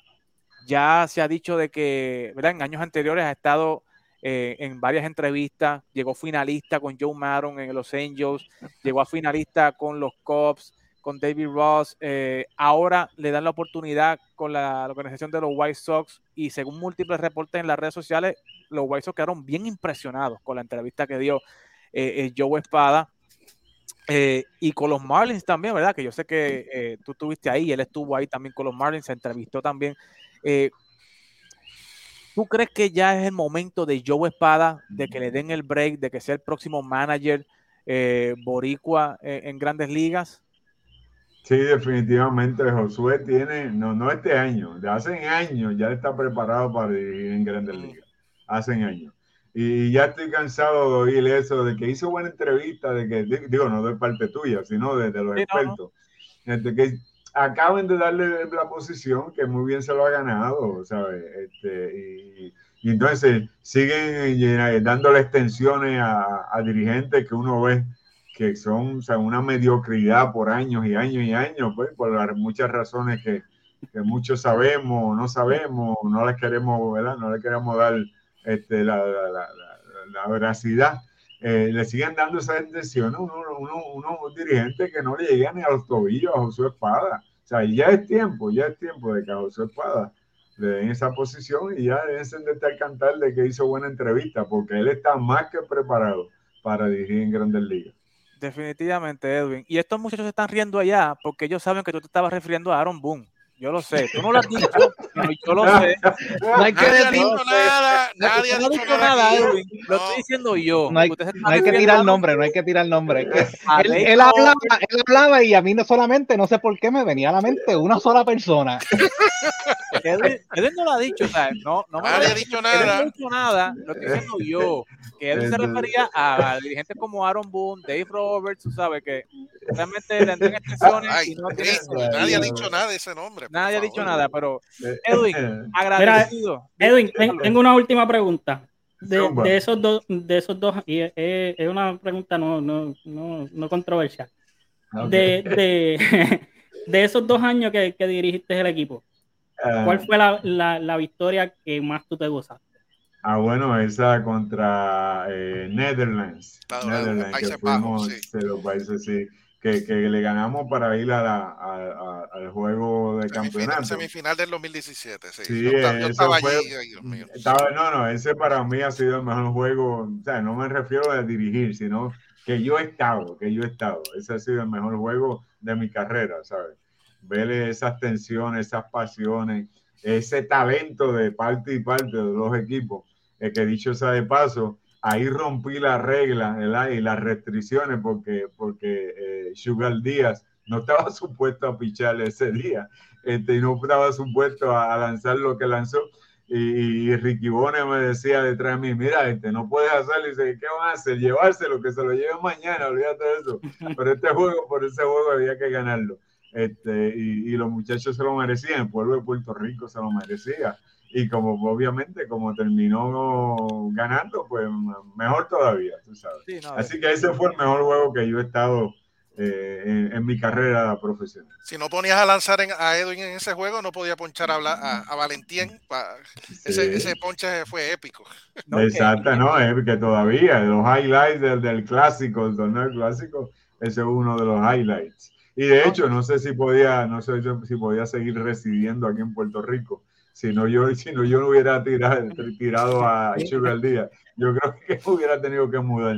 Ya se ha dicho de que, ¿verdad? En años anteriores ha estado eh, en varias entrevistas, llegó finalista con Joe Maron en Los Angels, llegó a finalista con los Cubs, con David Ross, eh, ahora le dan la oportunidad con la, organización de los White Sox y según múltiples reportes en las redes sociales, los White Sox quedaron bien impresionados con la entrevista que dio eh, eh, Joe Espada. Eh, y con los Marlins también, ¿verdad? Que yo sé que eh, tú estuviste ahí, él estuvo ahí también con los Marlins, se entrevistó también. Eh, ¿Tú crees que ya es el momento de Joe Espada, de que le den el break, de que sea el próximo manager boricua en grandes ligas? Sí, definitivamente Josué tiene, no, no este año, de hace años ya está preparado para dirigir en Grandes Ligas, hace años. Y ya estoy cansado de oír eso, de que hizo buena entrevista, de que, digo, no de parte tuya, sino de, de los Sí, no, no. expertos, Este, que acaben de darle la posición que muy bien se lo ha ganado, ¿sabes? Este, y, y entonces siguen eh, dándole extensiones a, a dirigentes que uno ve que son una mediocridad por años y años y años, pues, por muchas razones que, muchos sabemos, no sabemos, no les queremos, ¿verdad? No le queremos dar este, la, la, la, la- veracidad. Eh, le siguen dando esas extensiones unos uno, uno, unos dirigentes que no le llegan ni a los tobillos a Josué Espada. O sea, ya es tiempo, ya es tiempo de que a Josué Espada le den esa posición y ya deben de al cantar de que hizo buena entrevista, porque él está más que preparado para dirigir en Grandes Ligas. Definitivamente, Edwin. Y estos muchachos se están riendo allá porque ellos saben que tú te estabas refiriendo a Aaron Boone. Yo lo sé. Tú no lo has dicho, pero yo lo sé. No hay que Nadie ha decir, dicho nada, nadie ha dicho nada. nada, aquí. Edwin. Lo estoy diciendo yo. no hay, no que tirar a- nombre, no hay que tirar nombre. Que <laughs> a él, él hablaba, él hablaba y a mí no solamente, no sé por qué me venía a la mente una sola persona. <laughs> Edwin, Edwin no lo ha dicho, o sea, no, no me Nadie ha dicho Edwin no ha nada. dicho nada, lo estoy diciendo yo. Que Edwin se refería a, dirigentes como Aaron Boone, Dave Roberts, tú sabes que realmente le extensiones Ay, y no tienen nadie ha dicho nada de ese nombre. Nadie ha dicho nada, pero Eh, Edwin, agradecido. Edwin, ten- tengo una última pregunta. De, de esos dos, de esos dos, y es, es una pregunta no, no, no, no controversial. Ok. de, de, <laughs> de esos dos años que, que dirigiste el equipo, Ah, ¿cuál fue la, la, la victoria que más tú te gozaste? Ah, bueno, esa contra eh, Netherlands. Claro, Netherlands, Países que fuimos, Bajos, sí. sí, los países, sí, que, que le ganamos para ir a la- a- a- al juego de campeonato. semifinal del 2017, sí. Sí, yo, estaba, yo eso estaba fue- allí, ay, Dios mío. Estaba- no, no, ese para mí ha sido el mejor juego. O sea, no me refiero a dirigir, sino que yo he estado, que yo he estado. Ese ha sido el mejor juego de mi carrera, ¿sabes? Ver esas tensiones, esas pasiones, ese talento de parte y parte de los equipos. eh, que dicho sea de paso, ahí rompí las reglas ¿verdad? y las restricciones porque, porque eh, Sugar Díaz no estaba <laughs> supuesto a pichar ese día este, y no estaba supuesto a, a lanzar lo que lanzó. Y, y Ricky Bone me decía detrás de mí, mira, este, no puedes hacerlo. Y dice, ¿qué van a hacer? Llevárselo, que se lo lleven mañana, olvídate de eso. <laughs> Pero este juego, por ese juego había que ganarlo. Este, y, y los muchachos se lo merecían, el pueblo de Puerto Rico se lo merecía. Y como obviamente, como terminó ganando, pues mejor todavía, tú sabes. Sí, no, Así que ese fue el mejor juego que yo he estado eh, en, en mi carrera profesional. Si no ponías a lanzar en- a Edwin en ese juego, no podía ponchar a, a, a Valentín. pa- ese, Sí. ese ponche fue épico. <laughs> no, Exacto, no, es que todavía los highlights del, del clásico, el torneo clásico, ese es uno de los highlights. Y de hecho, no sé si podía, no sé si podía seguir residiendo aquí en Puerto Rico. Si no, yo, si no, yo no hubiera tirado, tirado a Sugar Díaz. Yo creo que <laughs> hubiera tenido que mudar.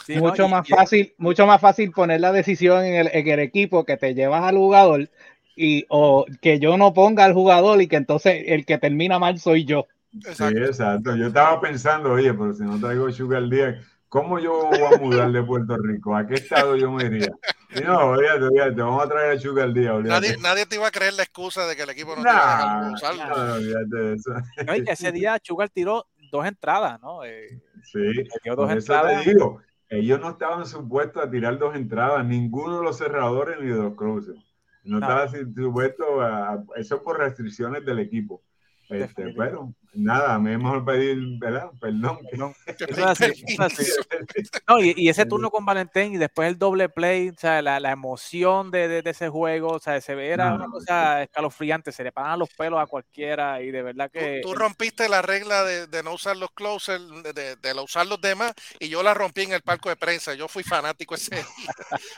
sí, mucho más y- fácil, mucho más fácil poner la decisión en el, en el equipo que te llevas al jugador y o que yo no ponga al jugador y que entonces el que termina mal soy yo. Sí, Exacto. exacto. Yo estaba pensando, oye, pero si no traigo Sugar Díaz, ¿cómo yo voy a mudar de Puerto Rico? ¿A qué estado yo me iría? Y no, olvídate, olvídate, vamos a traer a Sugar Díaz, olvídate. Nadie, nadie te iba a creer la excusa de que el equipo no te iba a dejar Nah, no, olvídate de eso. no, y que ese día Sugar tiró dos entradas, ¿no? Eh, Sí, dio dos entradas. te digo, ellos no estaban supuestos a tirar dos entradas, ninguno de los cerradores ni de los cruces. No, No. estaba supuesto a eso por restricciones del equipo. Este, pero nada, a mí es mejor pedir, ¿verdad? Perdón. No, Que eso me es así, eso es así. <laughs> No, y, y ese turno con Valentín y después el doble play, o sea, la, la emoción de, de- de ese juego, o sea, se ve, era No, una cosa escalofriante, se le paran los pelos a cualquiera y de verdad que... tú rompiste la regla de, de no usar los closers, de, de- de no usar los demás, y yo la rompí en el palco de prensa. Yo fui fanático ese día.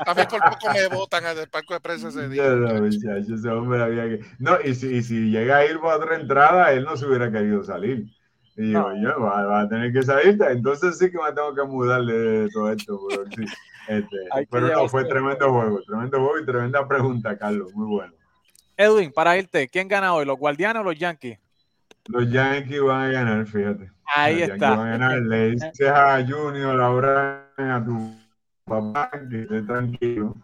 A mí por poco me botan del palco de prensa ese día. No, muchacho, ese hombre había que. No, y si, y si llega a ir por otra entrada, él no se hubiera querido salir. Y yo, No. yo, va, va a tener que salir. Entonces sí que me tengo que mudar de todo esto. Pero, sí, este, <laughs> pero no, fue tremendo juego, tremendo juego y tremenda pregunta, Carlos. Muy bueno. Edwin, para irte, ¿quién gana hoy, los guardianes o los Yankees? Los Yankees van a ganar, fíjate. Ahí Los está. Van a ganar. Le dices a Junior, ahora a tu papá que esté tranquilo.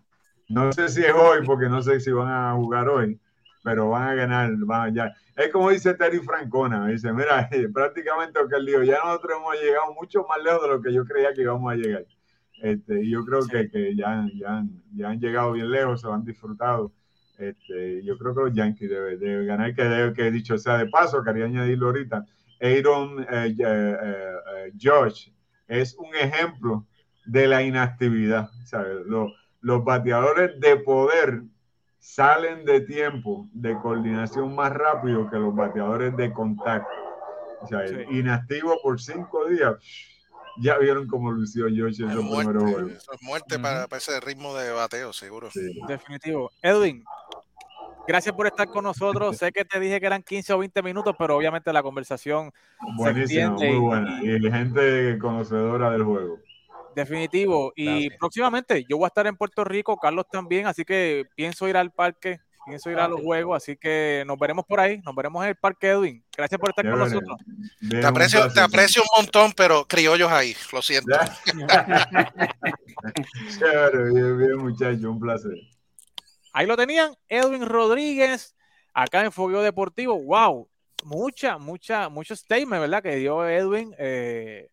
No sé si es hoy, porque no sé si van a jugar hoy, pero van a ganar. Van ya. Es como dice Terry Francona, dice, mira, <laughs> prácticamente lo que él dijo, ya nosotros hemos llegado mucho más lejos de lo que yo creía que íbamos a llegar. Este, y yo creo que, que ya, ya, han- ya han llegado bien lejos, se lo han disfrutado. Este, yo creo que los Yankees deben, deben ganar, que, debe- que dicho sea de paso, quería añadirlo ahorita. Aaron eh, eh, eh, eh, George es un ejemplo de la inactividad. ¿sabes? Los, los bateadores de poder salen de tiempo de coordinación más rápido que los bateadores de contacto. O sea, Sí. inactivo por cinco días. Ya vieron cómo lució George en Es esos primeros muerte, muerte para, para ese ritmo de bateo, seguro. Sí. Definitivo. Edwin, gracias por estar con nosotros. Sé que te dije que eran 15 o 20 minutos, pero obviamente la conversación entiende muy y- buena. Y gente conocedora del juego. Definitivo. Y Gracias. próximamente yo voy a estar en Puerto Rico, Carlos también, así que pienso ir al parque, pienso ir a los juegos, así que nos veremos por ahí, nos veremos en el parque, Edwin. Gracias por estar con nosotros. Bien, Te aprecio, te aprecio un montón, pero criollos ahí, lo siento. <laughs> Chévere, bien, bien, muchacho, un placer. Ahí lo tenían, Edwin Rodríguez, acá en Fogueo Deportivo. Wow, mucha, mucha, mucho statement, ¿verdad? Que dio Edwin. Eh,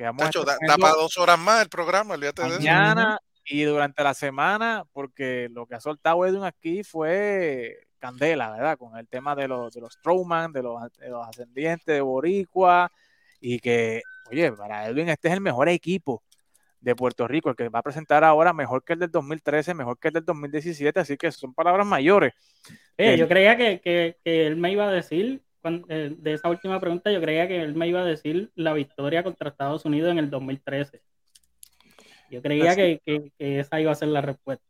que vamos Tacho, da, para dos horas más el programa, olvídate de eso. mañana y durante la semana, porque lo que ha soltado Edwin aquí fue candela, ¿verdad? Con el tema de los, de los Strowman, de los, de los ascendientes de Boricua, y que, oye, para Edwin este es el mejor equipo de Puerto Rico, el que va a presentar ahora mejor que el del 2013, mejor que el del 2017, así que son palabras mayores. Eh, Eh, yo creía que, que- que él me iba a decir, eh, de esa última pregunta, yo creía que él me iba a decir la victoria contra Estados Unidos en el 2013. Yo creía que, que- que esa iba a ser la respuesta.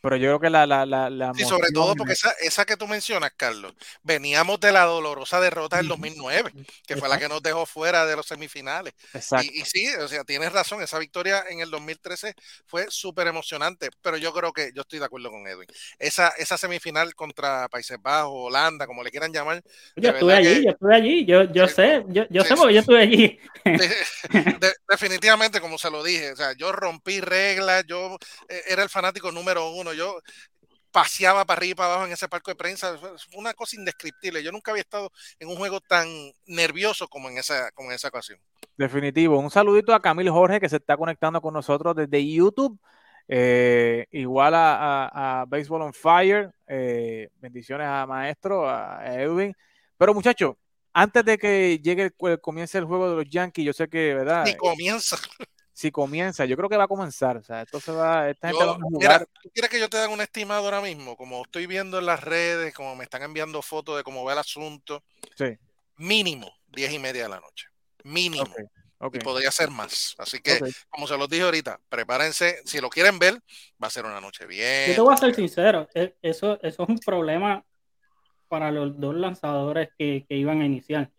Pero yo creo que la, la, la, la Sí, sobre todo porque esa, esa que tú mencionas, Carlos, veníamos de la dolorosa derrota del 2009, que fue la que nos dejó fuera de los semifinales. Exacto. Y, y sí, o sea, tienes razón, esa victoria en el 2013 fue súper emocionante, pero yo creo que yo estoy de acuerdo con Edwin. Esa, esa semifinal contra Países Bajos, Holanda, como le quieran llamar, Yo estuve allí, que- yo estuve allí, yo, yo Sí, sé, yo, yo sí, sé sí. porque yo estuve allí. de- <laughs> de- definitivamente, como se lo dije, o sea, yo rompí reglas, yo eh, era el fanático número uno, yo paseaba para arriba y para abajo en ese palco de prensa, fue una cosa indescriptible. Yo nunca había estado en un juego tan nervioso como en esa, como en esa ocasión. Definitivo. Un saludito a Camil Jorge que se está conectando con nosotros desde YouTube. Eh, igual a, a- a Baseball on Fire. Eh, bendiciones a Maestro, a Edwin. Pero muchachos, antes de que llegue el, el- comience el juego de los Yankees, yo sé que, ¿verdad? Ni comienza. Si comienza, yo creo que va a comenzar. O sea, esto se va, esta gente Yo- va a mira, jugar. ¿tú quieres que yo te haga un estimado ahora mismo? Como estoy viendo en las redes, como me están enviando fotos de cómo va el asunto, Sí, mínimo 10 y media de la noche. Mínimo. Y podría ser más. Así que, como se los dije ahorita, prepárense. Si lo quieren ver, va a ser una noche Yo bien. te voy a ser sincero, e- eso, eso es un problema para los dos lanzadores que, que iban a iniciar.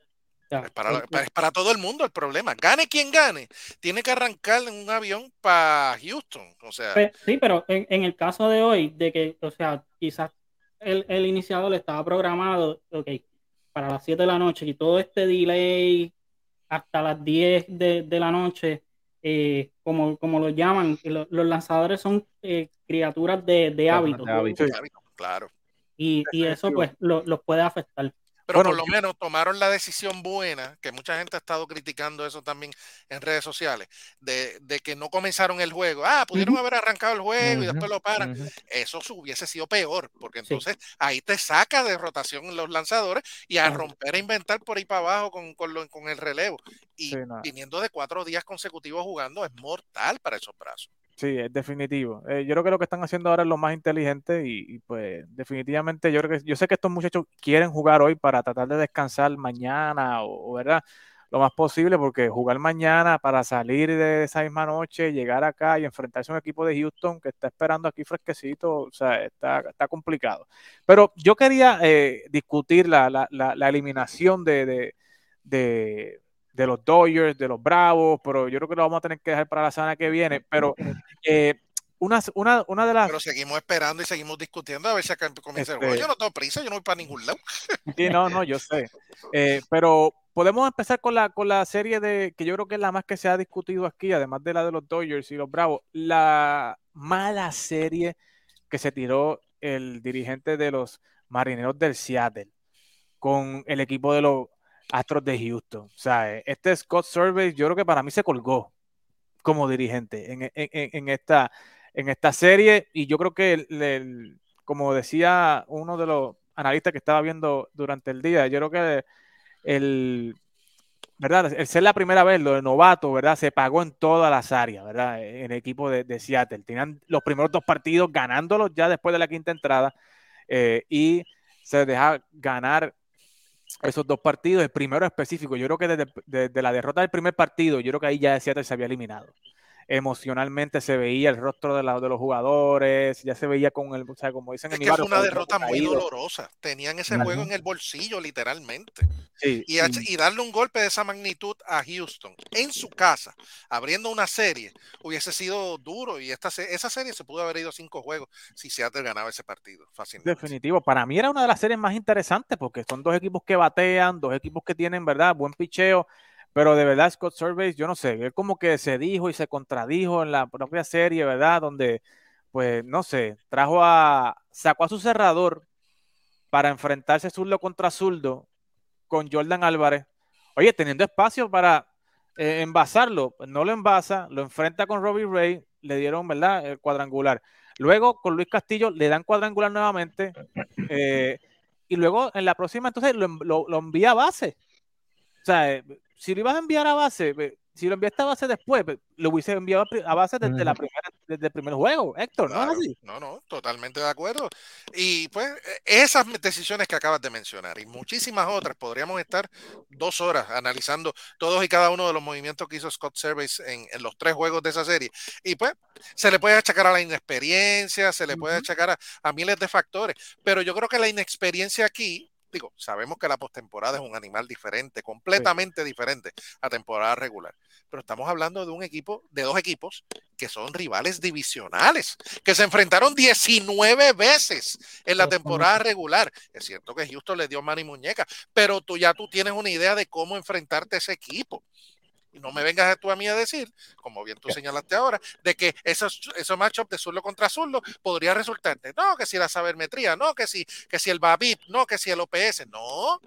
Es para, para- es para todo el mundo el problema. Gane quien gane, tiene que arrancar en un avión para Houston. O sea, Sí, pero en, en el caso de hoy, de que, o sea, quizás el, el iniciador estaba programado, ok, para las 7 de la noche y todo este delay hasta las 10 de, de la noche, eh, como, como lo llaman, lo- los lanzadores son eh, criaturas de, de hábito de hábito. Sí. claro. y, y eso pues lo- los puede afectar. Pero Bueno, por lo menos tomaron la decisión buena, que mucha gente ha estado criticando eso también en redes sociales, de, de que no comenzaron el juego. Ah, pudieron haber arrancado el juego y después lo paran. Eso hubiese sido peor, porque Sí. entonces ahí te saca de rotación los lanzadores y a romper e inventar por ahí para abajo con, con, lo- con el relevo. Y Sí, viniendo de cuatro días consecutivos jugando es mortal para esos brazos. Sí, es definitivo. Eh, yo creo que lo que están haciendo ahora es lo más inteligente y, pues definitivamente yo creo que yo sé que estos muchachos quieren jugar hoy para tratar de descansar mañana o, verdad lo más posible porque jugar mañana para salir de esa misma noche, llegar acá y enfrentarse a un equipo de Houston que está esperando aquí fresquecito, o sea, está, está complicado. Pero yo quería eh, discutir la, la, la, la eliminación de, de de los Dodgers, de los Bravos, pero yo creo que lo vamos a tener que dejar para la semana que viene. Pero eh, una, una, una de las. Pero seguimos esperando y seguimos discutiendo a ver si acá comienza el Este- juego. Yo no tengo prisa, yo no voy para ningún lado. Sí, no, no, yo sé. Eh, pero podemos empezar con la, con la serie de que yo creo que es la más que se ha discutido aquí, además de la de los Dodgers y los Bravos, la mala serie que se tiró el dirigente de los Marineros del Seattle con el equipo de los Astros de Houston. O sea, este Scott Survey yo creo que para mí se colgó como dirigente en, esta, en esta serie y yo creo que, el- como decía uno de los analistas que estaba viendo durante el día, yo creo que el, ¿verdad? El ser la primera vez, lo de novato, ¿verdad? Se pagó en todas las áreas, ¿verdad? En el equipo de, de Seattle. Tenían los primeros dos partidos ganándolos ya después de la quinta entrada eh, y se deja ganar esos dos partidos. El primero específico, yo creo que desde, desde la derrota del primer partido, yo creo que ahí ya Seattle se había eliminado. Emocionalmente se veía el rostro de, la- de los jugadores, ya se veía con el, o sea, como dicen Es en mi que fue barrio, una con el derrota muy caído. dolorosa. Tenían ese juego en el bolsillo, literalmente. Sí, Y, darle un golpe de esa magnitud a Houston en su casa, abriendo una serie, hubiese sido duro. Y esta, esa serie se pudo haber ido a cinco juegos si Seattle ganaba ese partido. Fácilmente. Definitivo. Para mí era una de las series más interesantes porque son dos equipos que batean, dos equipos que tienen, ¿verdad? Buen picheo. Pero de verdad, Scott Surveys, yo no sé, él como que se dijo y se contradijo en la propia serie, ¿verdad? Donde, pues, no sé, trajo a, sacó a su cerrador para enfrentarse zurdo contra zurdo con Jordan Álvarez. Oye, teniendo espacio para eh, envasarlo, pues, no lo envasa, lo enfrenta con Robbie Ray, le dieron, ¿verdad? El cuadrangular. Luego con Luis Castillo le dan cuadrangular nuevamente. eh, y luego en la próxima, entonces lo, lo- lo envía a base. O sea, eh, si lo ibas a enviar a base, si lo enviaste a base después, lo hubiese enviado a base desde, la Ujú. primera, desde el primer juego, Héctor, ¿no Claro, es así? no, no, totalmente de acuerdo. Y pues eh, esas decisiones que acabas de mencionar y muchísimas otras, podríamos estar dos horas analizando todos y cada uno de los movimientos que hizo Scott Service en, en los tres juegos de esa serie. Y pues se le puede achacar a la inexperiencia, se le puede achacar a, a miles de factores, pero yo creo que la inexperiencia aquí, digo, sabemos que la postemporada es un animal diferente, completamente diferente a temporada regular, pero estamos hablando de un equipo, de dos equipos que son rivales divisionales, que se enfrentaron 19 veces en la temporada regular. Es cierto que Houston le dio mano y muñeca, pero tú ya tú tienes una idea de cómo enfrentarte a ese equipo. Y no me vengas tú a mí a decir, como bien tú señalaste ahora, de que esos, esos matchups de zurdo contra zurdo podría resultarte. No, que si la sabermetría, no, que si, que si el BABIP, no, que si el OPS. No,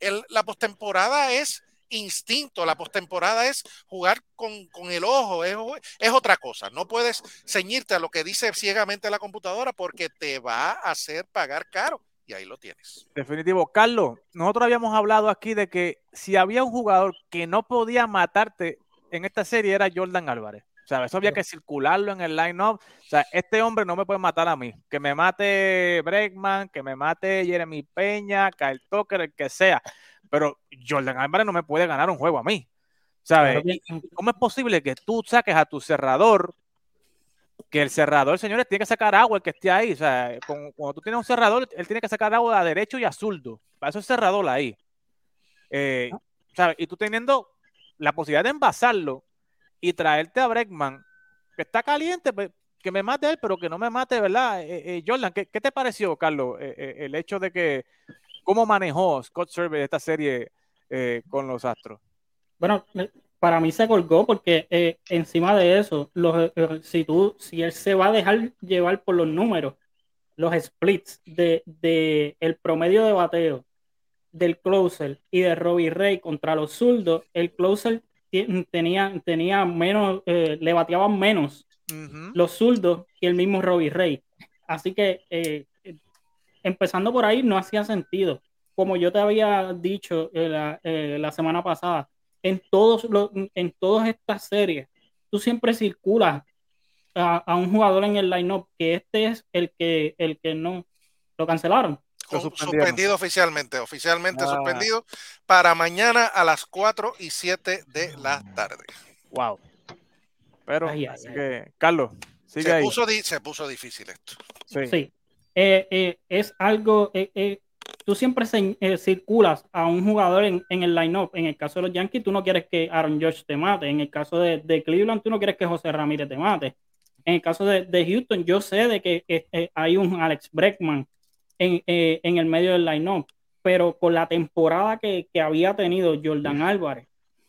el, la postemporada es instinto, la postemporada es jugar con, con el ojo, es, es, otra cosa. No puedes ceñirte a lo que dice ciegamente la computadora porque te va a hacer pagar caro. Y ahí lo tienes. Definitivo. Carlos, nosotros habíamos hablado aquí de que si había un jugador que no podía matarte en esta serie era Jordan Álvarez. O sea, eso había que circularlo en el line-up. O sea, este hombre no me puede matar a mí. Que me mate Bregman, que me mate Jeremy Peña, Kyle Tucker, el que sea. Pero Jordan Álvarez no me puede ganar un juego a mí. ¿Sabes? ¿Cómo es posible que tú saques a tu cerrador, que el cerrador, señores, tiene que sacar agua el que esté ahí? O sea, con- cuando tú tienes un cerrador, él tiene que sacar agua a derecho y a zurdo. Para eso es cerrador ahí. Eh, ¿sabes? Y tú teniendo la posibilidad de envasarlo y traerte a Bregman, que está caliente, pues, que me mate él, pero que no me mate, ¿verdad? Eh, eh, Jordan, ¿qué, qué te pareció, Carlos, eh, el hecho de que, cómo manejó Scott Service esta serie con los Astros? Bueno, para mí se colgó porque eh, encima de eso, los, eh, si tú, si él se va a dejar llevar por los números, los splits de, de el promedio de bateo del closer y de Robbie Ray contra los zurdos, el closer tenía, tenía menos, eh, le bateaban menos los zurdos y el mismo Robbie Ray. Así que eh, empezando por ahí no hacía sentido. Como yo te había dicho eh, la, la semana pasada, en, todos los, en todas estas series, tú siempre circulas a, a un jugador en el line-up que este es el que, el que no lo cancelaron. Lo suspendido oficialmente, oficialmente Ah. suspendido para mañana a las 4 y 7 de la tarde. Wow. Pero, Ay, ay, así ay. que, Carlos, sigue Se ahí. puso, se puso difícil esto. Sí. Sí. Eh, eh, es algo, eh, eh, tú siempre se- eh, circulas a un jugador en, en el line-up. En el caso de los Yankees, tú no quieres que Aaron Judge te mate. En el caso de, de Cleveland, tú no quieres que José Ramírez te mate. En el caso de, de Houston, yo sé de que eh, eh, hay un Alex Breckman en, eh, en el medio del line-up, pero con la temporada que, que había tenido Jordan Álvarez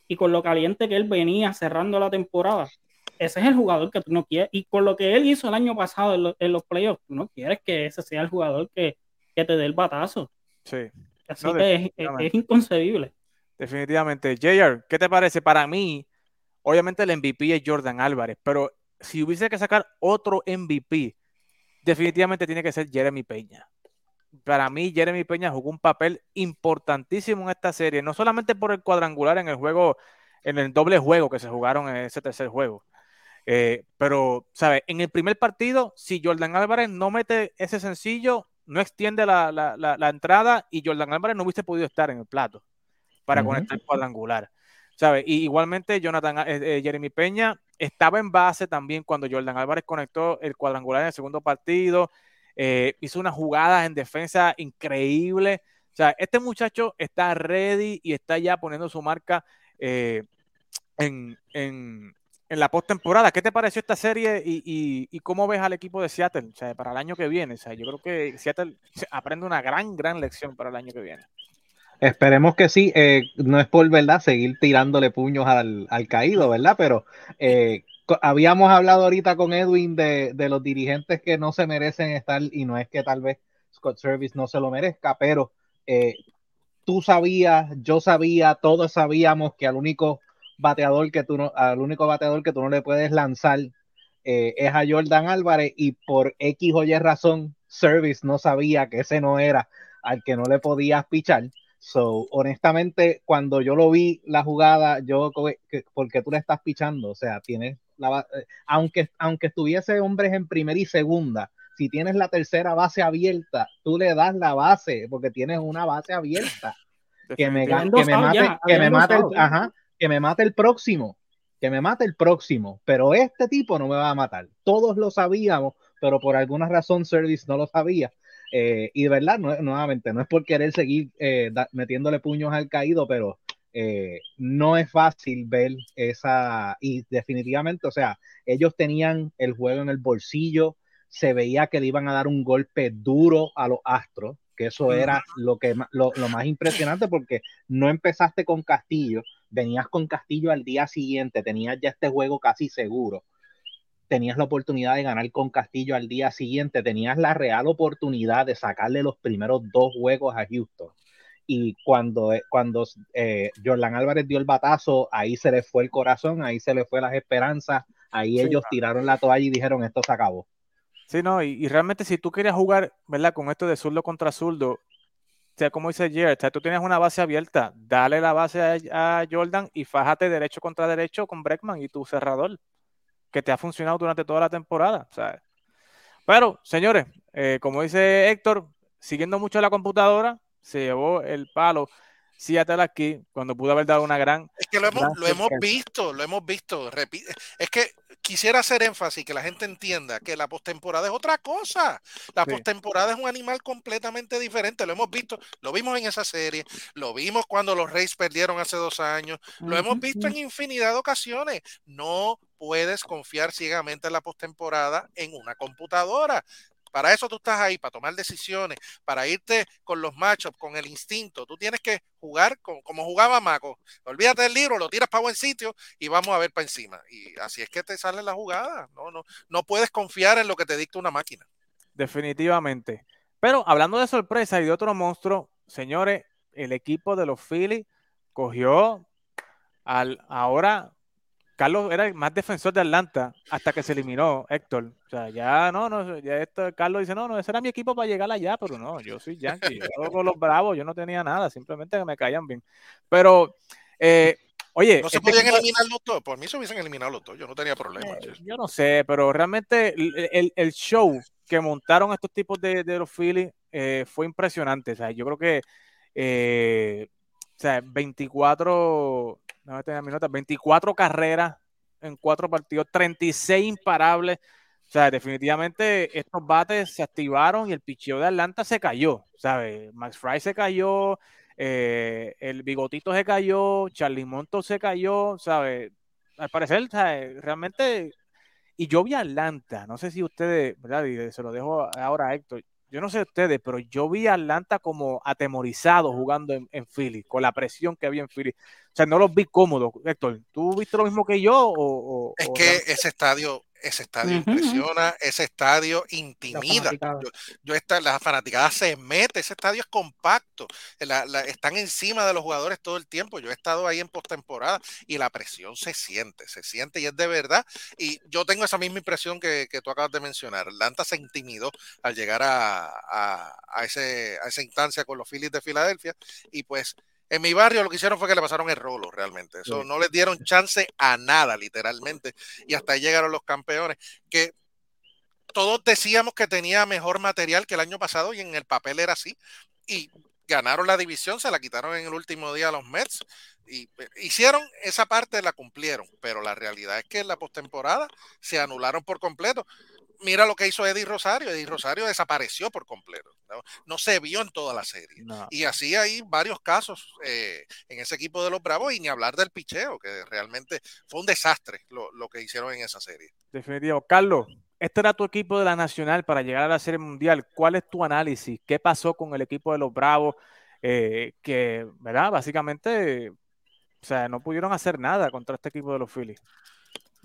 y con lo caliente que él venía cerrando la temporada, ese es el jugador que tú no quieres. Y con lo que él hizo el año pasado en, lo- en los playoffs, tú no quieres que ese sea el jugador que, que te dé el batazo. Sí, Así No, que es, es inconcebible. definitivamente. JR, ¿qué te parece? Para mí, obviamente el MVP es Jordan Álvarez, pero si hubiese que sacar otro MVP, definitivamente tiene que ser Jeremy Peña. Para mí, Jeremy Peña jugó un papel importantísimo en esta serie, no solamente por el cuadrangular en el juego, en el doble juego que se jugaron en ese tercer juego, eh, pero, ¿sabes? En el primer partido, si Jordan Álvarez no mete ese sencillo, no extiende la, la- la- la entrada y Jordan Álvarez no hubiese podido estar en el plato para Ujú. conectar el cuadrangular. ¿Sabes? Y igualmente Jonathan, eh, eh, Jeremy Peña estaba en base también cuando Jordan Álvarez conectó el cuadrangular en el segundo partido. eh, hizo unas jugadas en defensa increíbles. O sea, este muchacho está ready y está ya poniendo su marca en, en, en la postemporada. ¿Qué te pareció esta serie y, cómo ves al equipo de Seattle para el año que viene? O sea, yo creo que Seattle aprende una gran, gran lección para el año que viene. Esperemos que sí, eh, no es por verdad seguir tirándole puños al, caído, ¿verdad? Pero eh, habíamos hablado ahorita con Edwin de, de los dirigentes que no se merecen estar, y no es que tal vez Scott Service no se lo merezca, pero eh, tú sabías, yo sabía, todos sabíamos que al único bateador que tú no, al único bateador que tú no le puedes lanzar eh, es a Jordan Álvarez, y por X o Y razón, Service no sabía que ese no era al que no le podías pichar. So, honestamente, cuando yo lo vi la jugada, yo, porque tú le estás pichando, o sea, tienes la, eh, aunque, aunque estuviese hombres en primera y segunda, si tienes la tercera base abierta, tú le das la base, porque tienes una base abierta. Que me, que me mate, que me mate, el, ajá, que me mate el próximo, que me mate el próximo, pero este tipo no me va a matar. Todos lo sabíamos, pero por alguna razón Service no lo sabía. Eh, y de verdad, nuevamente, no es por querer seguir eh, metiéndole puños al caído, pero eh, no es fácil ver esa, y definitivamente, o sea, ellos tenían el juego en el bolsillo, se veía que le iban a dar un golpe duro a los Astros, que eso era lo, que, lo, lo más impresionante porque no empezaste con Castillo, venías con Castillo al día siguiente, tenías ya este juego casi seguro tenías la oportunidad de ganar con Castillo al día siguiente, tenías la real oportunidad de sacarle los primeros dos juegos a Houston. Y cuando, eh, cuando eh, Jordan Álvarez dio el batazo, ahí se le fue el corazón, ahí se le fue las esperanzas, ahí ellos tiraron la toalla y dijeron esto se acabó. Sí, no, y, realmente si tú querías jugar, ¿verdad? Con esto de zurdo contra zurdo, o sea, como dice Jared, o sea, tú tienes una base abierta, dale la base a, Jordan y fájate derecho contra derecho con Breckman y tu cerrador que te ha funcionado durante toda la temporada. Pero, señores, eh, como dice Héctor, siguiendo mucho la computadora, se llevó el palo Seattle aquí cuando pudo haber dado una gran. Es que lo hemos, lo hemos visto, lo hemos visto. Es que quisiera hacer énfasis que la gente entienda que la postemporada es otra cosa. La postemporada es un animal completamente diferente. Lo hemos visto, lo vimos en esa serie, lo vimos cuando los Reyes perdieron hace dos años, lo hemos visto en infinidad de ocasiones. No puedes confiar ciegamente en la postemporada en una computadora. Para eso tú estás ahí, para tomar decisiones, para irte con los matchups, con el instinto. Tú tienes que jugar como jugaba Maco. Olvídate del libro, lo tiras para buen sitio y vamos a ver para encima. Y así es que te sale la jugada. No, no, no puedes confiar en lo que te dicta una máquina. Definitivamente. Pero hablando de sorpresa y de otro monstruo, señores, el equipo de los Phillies cogió al ahora Carlos era el más defensor de Atlanta hasta que se eliminó Héctor. O sea, ya no, no, ya esto, Carlos dice, no, no, ese era mi equipo para llegar allá, pero no, yo soy Yankee, yo con los bravos, yo no tenía nada, simplemente que me caían bien. Pero, eh, oye. No se este podían eliminar los dos, por mí se hubiesen eliminado los dos, yo no tenía problema. Eh, yo no sé, pero realmente el, el, show que montaron estos tipos de, de los Phillies eh, fue impresionante. O sea, yo creo que, o sea, 24 no tenía mi nota, 24 carreras en cuatro partidos, 36 imparables. O sea, definitivamente estos bates se activaron y el picheo de Atlanta se cayó, ¿sabes? Max Fry se cayó, eh, el Bigotito se cayó, Charlie Monto se cayó, ¿sabes? Al parecer, ¿sabes? realmente, y yo vi a Atlanta, no sé si ustedes, ¿verdad? Y se lo dejo ahora a Héctor, yo no sé ustedes, pero yo vi a Atlanta como atemorizado jugando en, en, Philly, con la presión que había en Philly. O sea, no los vi cómodos. Héctor, ¿tú viste lo mismo que yo? O, es que ese estadio ese estadio impresiona, ese estadio intimida. Yo, yo la fanaticada se mete, ese estadio es compacto, están encima de los jugadores todo el tiempo. Yo he estado ahí en postemporada y la presión se siente, se siente y es de verdad. Y yo tengo esa misma impresión que, tú acabas de mencionar. Atlanta se intimidó al llegar a, a, ese, a esa instancia con los Phillies de Filadelfia y pues en mi barrio lo que hicieron fue que le pasaron el rolo realmente. Eso no les dieron chance a nada, literalmente. Y hasta ahí llegaron los campeones. Que todos decíamos que tenía mejor material que el año pasado y en el papel era así. Y ganaron la división, se la quitaron en el último día a los Mets. Y eh, hicieron esa parte, la cumplieron. Pero la realidad es que en la postemporada se anularon por completo mira lo que hizo Eddie Rosario. Eddie Rosario desapareció por completo. No, se vio en toda la serie. Y así hay varios casos eh, en ese equipo de los Bravos y ni hablar del picheo, que realmente fue un desastre lo, que hicieron en esa serie. Definitivo. Carlos, este era tu equipo de la Nacional para llegar a la Serie Mundial. ¿Cuál es tu análisis? ¿Qué pasó con el equipo de los Bravos? Eh, que, ¿verdad? Básicamente, o sea, no pudieron hacer nada contra este equipo de los Phillies.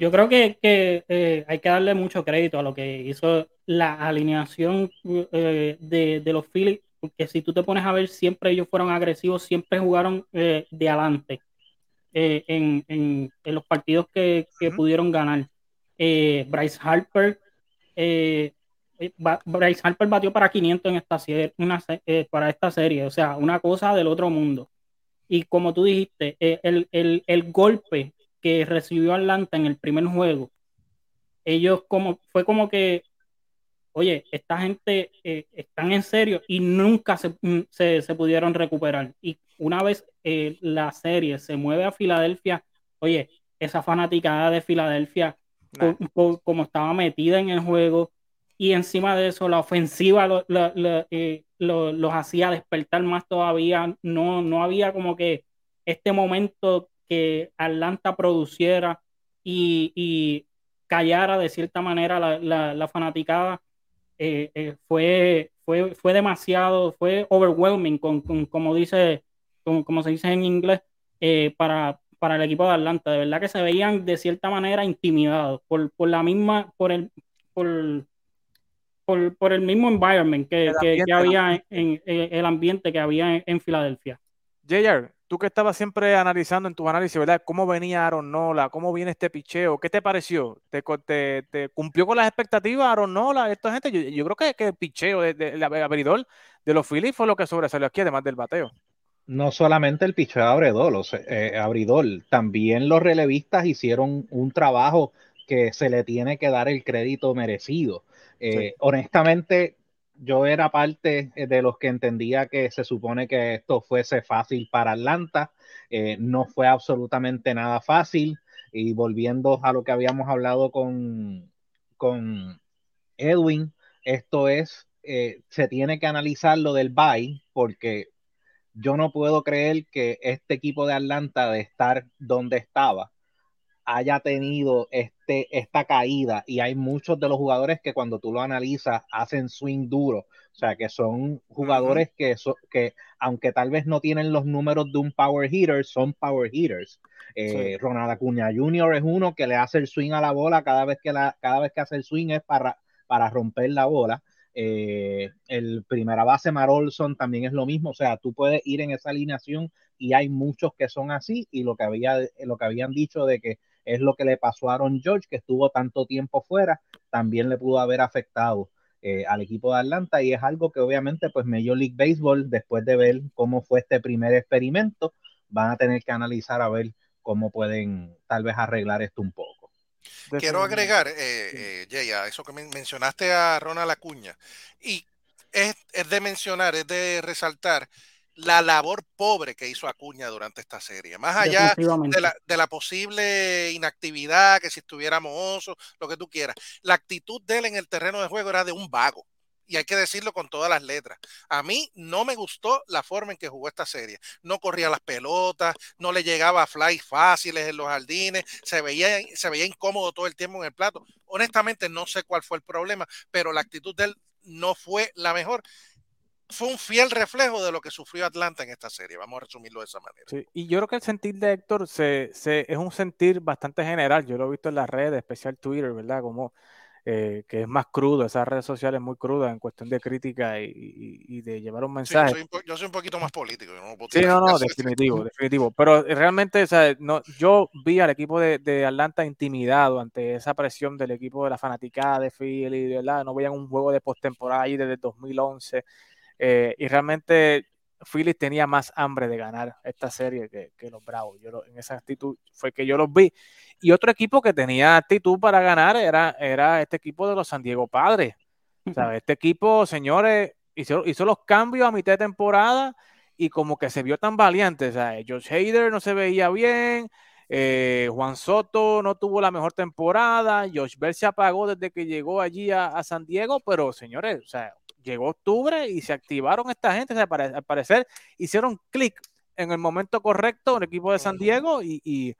Yo creo que, eh, hay que darle mucho crédito a lo que hizo la alineación eh, de, los Phillies, porque si tú te pones a ver, siempre ellos fueron agresivos, siempre jugaron eh, de adelante en, los partidos que, pudieron ganar. Bryce Harper Bryce Harper batió para 500 en esta serie, una, para esta serie, o sea, una cosa del otro mundo. Y como tú dijiste, el, el- el golpe que recibió Atlanta en el primer juego, ellos como, fue como que, oye, esta gente eh, están en serio y nunca se, mm, se- se pudieron recuperar. Y una vez eh, la serie se mueve a Filadelfia, oye, esa fanaticada de Filadelfia, Nah. como estaba metida en el juego, y encima de eso la ofensiva lo- lo- lo- eh, lo- los hacía despertar más todavía, no, no había como que este momento que Atlanta produciera y, y callara de cierta manera la, la- la fanaticada, eh, eh, fue, fue, fue demasiado, fue overwhelming, con, con- como, dice, como, como se dice en inglés, eh, para, para el equipo de Atlanta. De verdad que se veían de cierta manera intimidados por, por la misma, por el, por, por, por el mismo environment que, que- había en, en- el ambiente que había en, en Filadelfia. JR, tú que estabas siempre analizando en tus análisis, ¿verdad? ¿Cómo venía Aaron Nola? ¿Cómo viene este picheo? ¿Qué te pareció? ¿Te, co- te- te cumplió con las expectativas Aaron Nola? Esta gente, yo, yo creo que, que el picheo de, de- el abridor de los Phillies fue lo que sobresalió aquí, además del bateo. No solamente el picheo abridor, o sea, eh, abridor, también los relevistas hicieron un trabajo que se le tiene que dar el crédito merecido. Eh, Sí. Honestamente, yo era parte eh, de los que entendía que se supone que esto fuese fácil para Atlanta. Eh, no fue absolutamente nada fácil. Y volviendo a lo que habíamos hablado con, con Edwin, esto es, eh, se tiene que analizar lo del bye porque yo no puedo creer que este equipo de Atlanta de estar donde estaba haya tenido este, esta caída y hay muchos de los jugadores que cuando tú lo analizas hacen swing duro, o sea que son jugadores que, so- que aunque tal vez no tienen los números de un power hitter, son power hitters. Eh, Sí. Ronald Acuña Jr. es uno que le hace el swing a la bola cada vez que, la, cada vez que hace el swing es para, para romper la bola. Eh, el primera base Mar Olson también es lo mismo, o sea, tú puedes ir en esa alineación y hay muchos que son así y lo que, había, lo que habían dicho de que es lo que le pasó a Aaron George, que estuvo tanto tiempo fuera, también le pudo haber afectado eh, al equipo de Atlanta. Y es algo que obviamente pues Major League Baseball, después de ver cómo fue este primer experimento, van a tener que analizar a ver cómo pueden tal vez arreglar esto un poco. Quiero agregar, eh, eh, Jay, a eso que men- mencionaste a Ronald Acuña, y es, es de mencionar, es de resaltar la labor pobre que hizo Acuña durante esta serie. Más allá de la, de la posible inactividad, que si estuviera mohoso, lo que tú quieras, la actitud de él en el terreno de juego era de un vago. Y hay que decirlo con todas las letras. A mí no me gustó la forma en que jugó esta serie. No corría las pelotas, no le llegaba a fly fáciles en los jardines, se veía, se veía incómodo todo el tiempo en el plato. Honestamente, no sé cuál fue el problema, pero la actitud de él no fue la mejor. Fue un fiel reflejo de lo que sufrió Atlanta en esta serie. Vamos a resumirlo de esa manera. Sí, y yo creo que el sentir de Héctor se, se- es un sentir bastante general. Yo lo he visto en las redes, especial Twitter, ¿verdad? Como eh, que es más crudo, esas redes sociales muy crudas en cuestión de crítica y, y- y de llevar un Sí, yo, mensaje. soy po- yo soy un poquito más político. yo no puedo Sí, no, no, definitivo, <laughs> definitivo. Pero realmente, o sea, no, yo vi al equipo de, de Atlanta intimidado ante esa presión del equipo de la fanaticada de Philly, ¿verdad? No veían un juego de postemporada ahí desde el 2011. Eh, y realmente Philly tenía más hambre de ganar esta serie que, que los Bravos. Yo lo- en esa actitud fue que yo los vi. Y otro equipo que tenía actitud para ganar era, era este equipo de los San Diego Padres. O sea, este equipo, señores, hizo, hizo los cambios a mitad de temporada y como que se vio tan valiente. O sea, Josh Hader no se veía bien, eh, Juan Soto no tuvo la mejor temporada, Josh Bell se apagó desde que llegó allí a, a San Diego, pero señores, o sea, llegó octubre y se activaron esta gente, o sea, pare- al parecer hicieron clic en el momento correcto en el equipo de San Diego y, y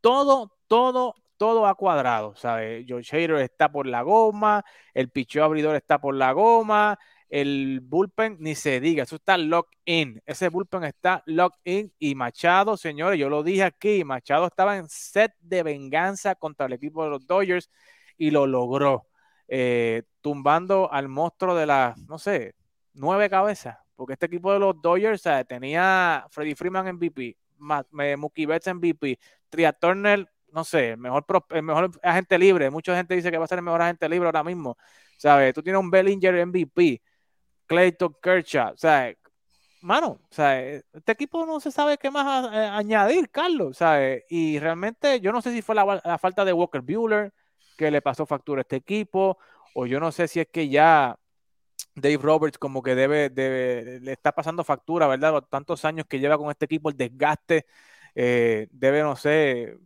todo, todo, todo ha cuadrado. ¿sabes? Josh Hader está por la goma, el picheo abridor está por la goma, el bullpen ni se diga, eso está lock in. Ese bullpen está lock in y Machado, señores, yo lo dije aquí, Machado estaba en set de venganza contra el equipo de los Dodgers y lo logró, eh, tumbando al monstruo de las, no sé, nueve cabezas, porque este equipo de los Dodgers tenía Freddie Freeman MVP, Ma- eh, Mookie Betts MVP, Tria Turner, no sé, el mejor, mejor agente libre. Mucha gente dice que va a ser el mejor agente libre ahora mismo. ¿sabes? Tú tienes un Bellinger MVP, Clayton Kershaw, ¿sabes? Mano, ¿sabes? Este equipo no se sabe qué más a- añadir, Carlos, ¿sabes? Y realmente yo no sé si fue la, la falta de Walker Bueller que le pasó factura a este equipo, o yo no sé si es que ya Dave Roberts como que debe, debe le está pasando factura, ¿verdad? Los tantos años que lleva con este equipo, el desgaste, eh, debe, no sé,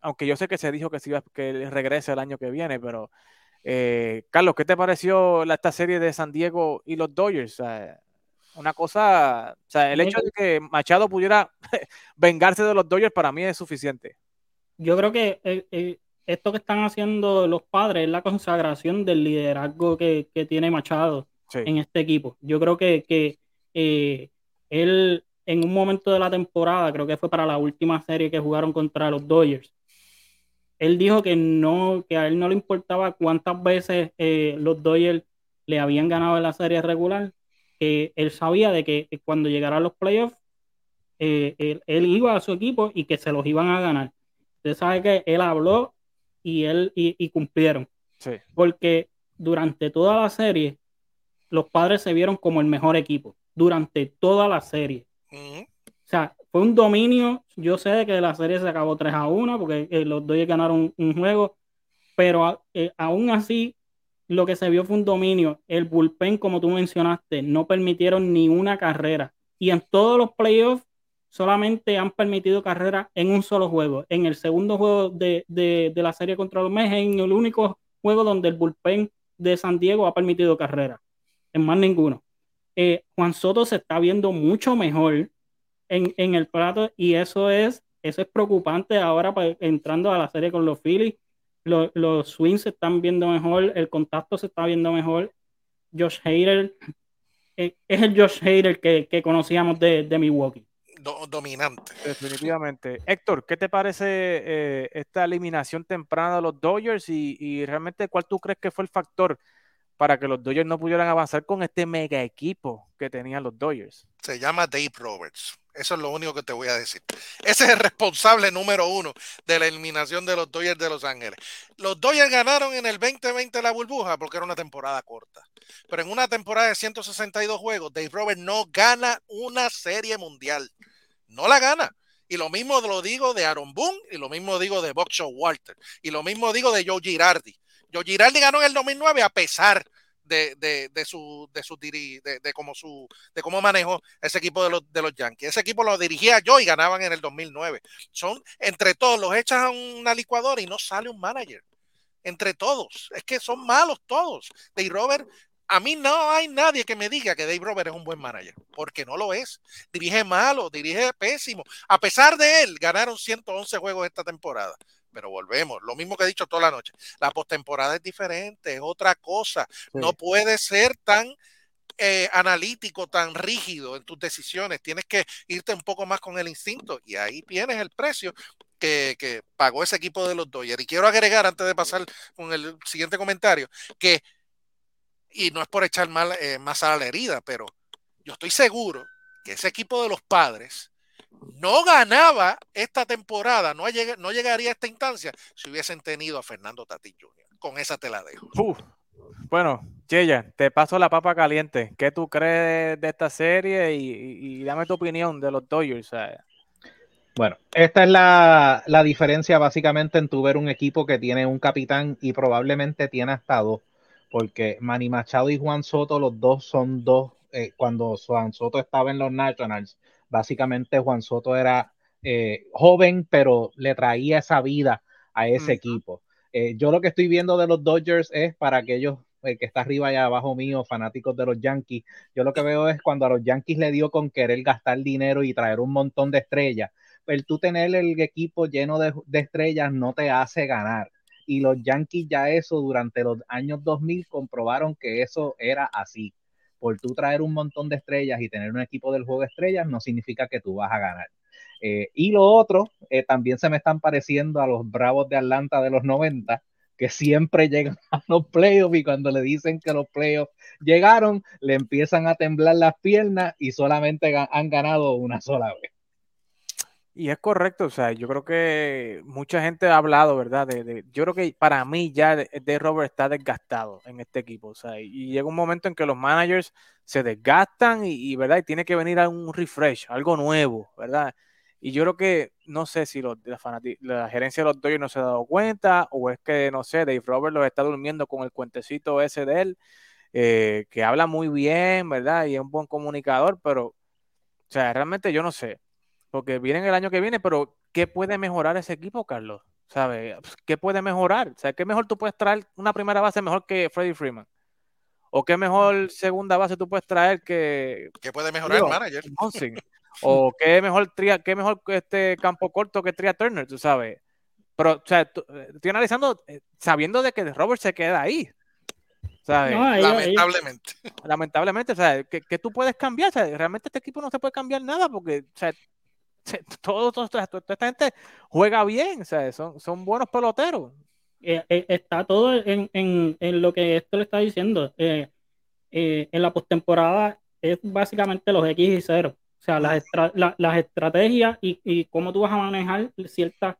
aunque yo sé que se dijo que, se iba, que regrese el año que viene, pero eh, Carlos, ¿qué te pareció la- esta serie de San Diego y los Dodgers? Una cosa, o sea, el hecho de que Machado pudiera <laughs> vengarse de los Dodgers para mí es suficiente. Yo creo que eh, esto que están haciendo los padres es la consagración del liderazgo que, que tiene Machado Sí. en este equipo. Yo creo que, que eh, él en un momento de la temporada, creo que fue para la última serie que jugaron contra los Dodgers, él dijo que no, que a él no le importaba cuántas veces eh, los Dodgers le habían ganado en la serie regular, que él sabía de que cuando llegaran los playoffs, eh, él, él iba a su equipo y que se los iban a ganar. Usted sabe que él habló y él y, y cumplieron, Sí. porque durante toda la serie los padres se vieron como el mejor equipo, durante toda la serie. O sea, fue un dominio. Yo sé que la serie se acabó 3 a 1 porque eh, los Dodgers ganaron un, un juego, pero a- eh, aún así lo que se vio fue un dominio. El bullpen, como tú mencionaste, no permitieron ni una carrera. Y en todos los playoffs solamente han permitido carrera en un solo juego. En el segundo juego de, de- la serie contra los Mets, en el único juego donde el bullpen de San Diego ha permitido carrera. En más ninguno. Eh, Juan Soto se está viendo mucho mejor en, en el plato y eso es, eso es preocupante ahora pa- entrando a la serie con los Phillies. Los, los swings se están viendo mejor, el contacto se está viendo mejor. Josh Hader eh, es el Josh Hader que, que conocíamos de, de Milwaukee. Do- dominante. Definitivamente. Héctor, ¿qué te parece eh, esta eliminación temprana de los Dodgers y, y realmente cuál tú crees que fue el factor para que los Dodgers no pudieran avanzar con este mega equipo que tenían los Dodgers? Se llama Dave Roberts. Eso es lo único que te voy a decir. Ese es el responsable número uno de la eliminación de los Dodgers de Los Ángeles. Los Dodgers ganaron en el 2020 la burbuja porque era una temporada corta. Pero en una temporada de 162 juegos, Dave Roberts no gana una serie mundial. No la gana. Y lo mismo lo digo de Aaron Boone y lo mismo digo de Buck Walter y lo mismo digo de Joe Girardi. Joe Girardi ganó en el 2009 a pesar de, de, de su de su diri- de, de cómo su de cómo manejó ese equipo de los de los Yankees. Ese equipo lo dirigía yo y ganaban en el 2009. Son entre todos los echas a una licuadora y no sale un manager. Entre todos, es que son malos todos. Dave Robert a mí no hay nadie que me diga que Dave Robert es un buen manager, porque no lo es. Dirige malo, dirige pésimo. A pesar de él, ganaron 111 juegos esta temporada. Pero volvemos, lo mismo que he dicho toda la noche. La postemporada es diferente, es otra cosa. No puede ser tan eh, analítico, tan rígido en tus decisiones. Tienes que irte un poco más con el instinto y ahí tienes el precio que, que pagó ese equipo de los Dodgers. Y quiero agregar, antes de pasar con el siguiente comentario, que y no es por echar mal, eh, más a la herida, pero yo estoy seguro que ese equipo de los padres no ganaba esta temporada, no, lleg no llegaría a esta instancia si hubiesen tenido a Fernando Tatis Jr. Con esa te la dejo. Uf. Bueno, Cheya, te paso la papa caliente. ¿Qué tú crees de esta serie? Y, y- y dame tu opinión de los Dodgers. ¿sabes? Bueno, esta es la, la diferencia básicamente en tu ver un equipo que tiene un capitán y probablemente tiene hasta dos, porque Manny Machado y Juan Soto, los dos son dos, eh, cuando Juan Soto estaba en los Nationals, básicamente Juan Soto era eh, joven, pero le traía esa vida a ese equipo. Eh, yo lo que estoy viendo de los Dodgers es para aquellos el que está arriba y abajo mío, fanáticos de los Yankees, yo lo que veo es cuando a los Yankees le dio con querer gastar dinero y traer un montón de estrellas, el tú tener el equipo lleno de, de estrellas no te hace ganar. Y los Yankees ya eso durante los años 2000 comprobaron que eso era así. Por tú traer un montón de estrellas y tener un equipo del juego de estrellas no significa que tú vas a ganar. Eh, y lo otro, eh, también se me están pareciendo a los Bravos de Atlanta de los 90, que siempre llegan a los playoffs y cuando le dicen que los playoffs llegaron, le empiezan a temblar las piernas y solamente han ganado una sola vez. Y es correcto, o sea, yo creo que mucha gente ha hablado, ¿verdad? De, yo creo que para mí ya de, Robert está desgastado en este equipo, o sea, y llega un momento en que los managers se desgastan y, ¿verdad? Y tiene que venir a un refresh, algo nuevo, ¿verdad? Y yo creo que, no sé si los, la gerencia de los Dodgers no se ha dado cuenta o es que, no sé, Dave Robert los está durmiendo con el cuentecito ese de él, eh, que habla muy bien, ¿verdad? Y es un buen comunicador, pero, o sea, realmente yo no sé porque vienen el año que viene, pero ¿qué puede mejorar ese equipo, Carlos? ¿Sabes? ¿Qué puede mejorar? O sea, ¿qué mejor tú puedes traer una primera base mejor que Freddie Freeman? ¿O qué mejor segunda base tú puedes traer que ¿Qué puede mejorar el manager? <laughs> ¿O qué mejor tria, qué mejor que este campo corto que Tria Turner, tú sabes? Pero, o sea, tú- eh, estoy analizando eh, sabiendo de que Robert se queda ahí. ¿Sabes? No, ellos- ellos- Lamentablemente. lamentablemente, o sea, que, que tú puedes cambiar, o sea, realmente este equipo no se puede cambiar nada porque, o sea, se- todo, todo- toda esta gente juega bien, son, son buenos peloteros. eh, eh, está todo en, en- en lo que esto le está diciendo. Eh, en la postemporada es básicamente los X y 0. O sea, las, las estrategias y, y cómo tú vas a manejar ciertas,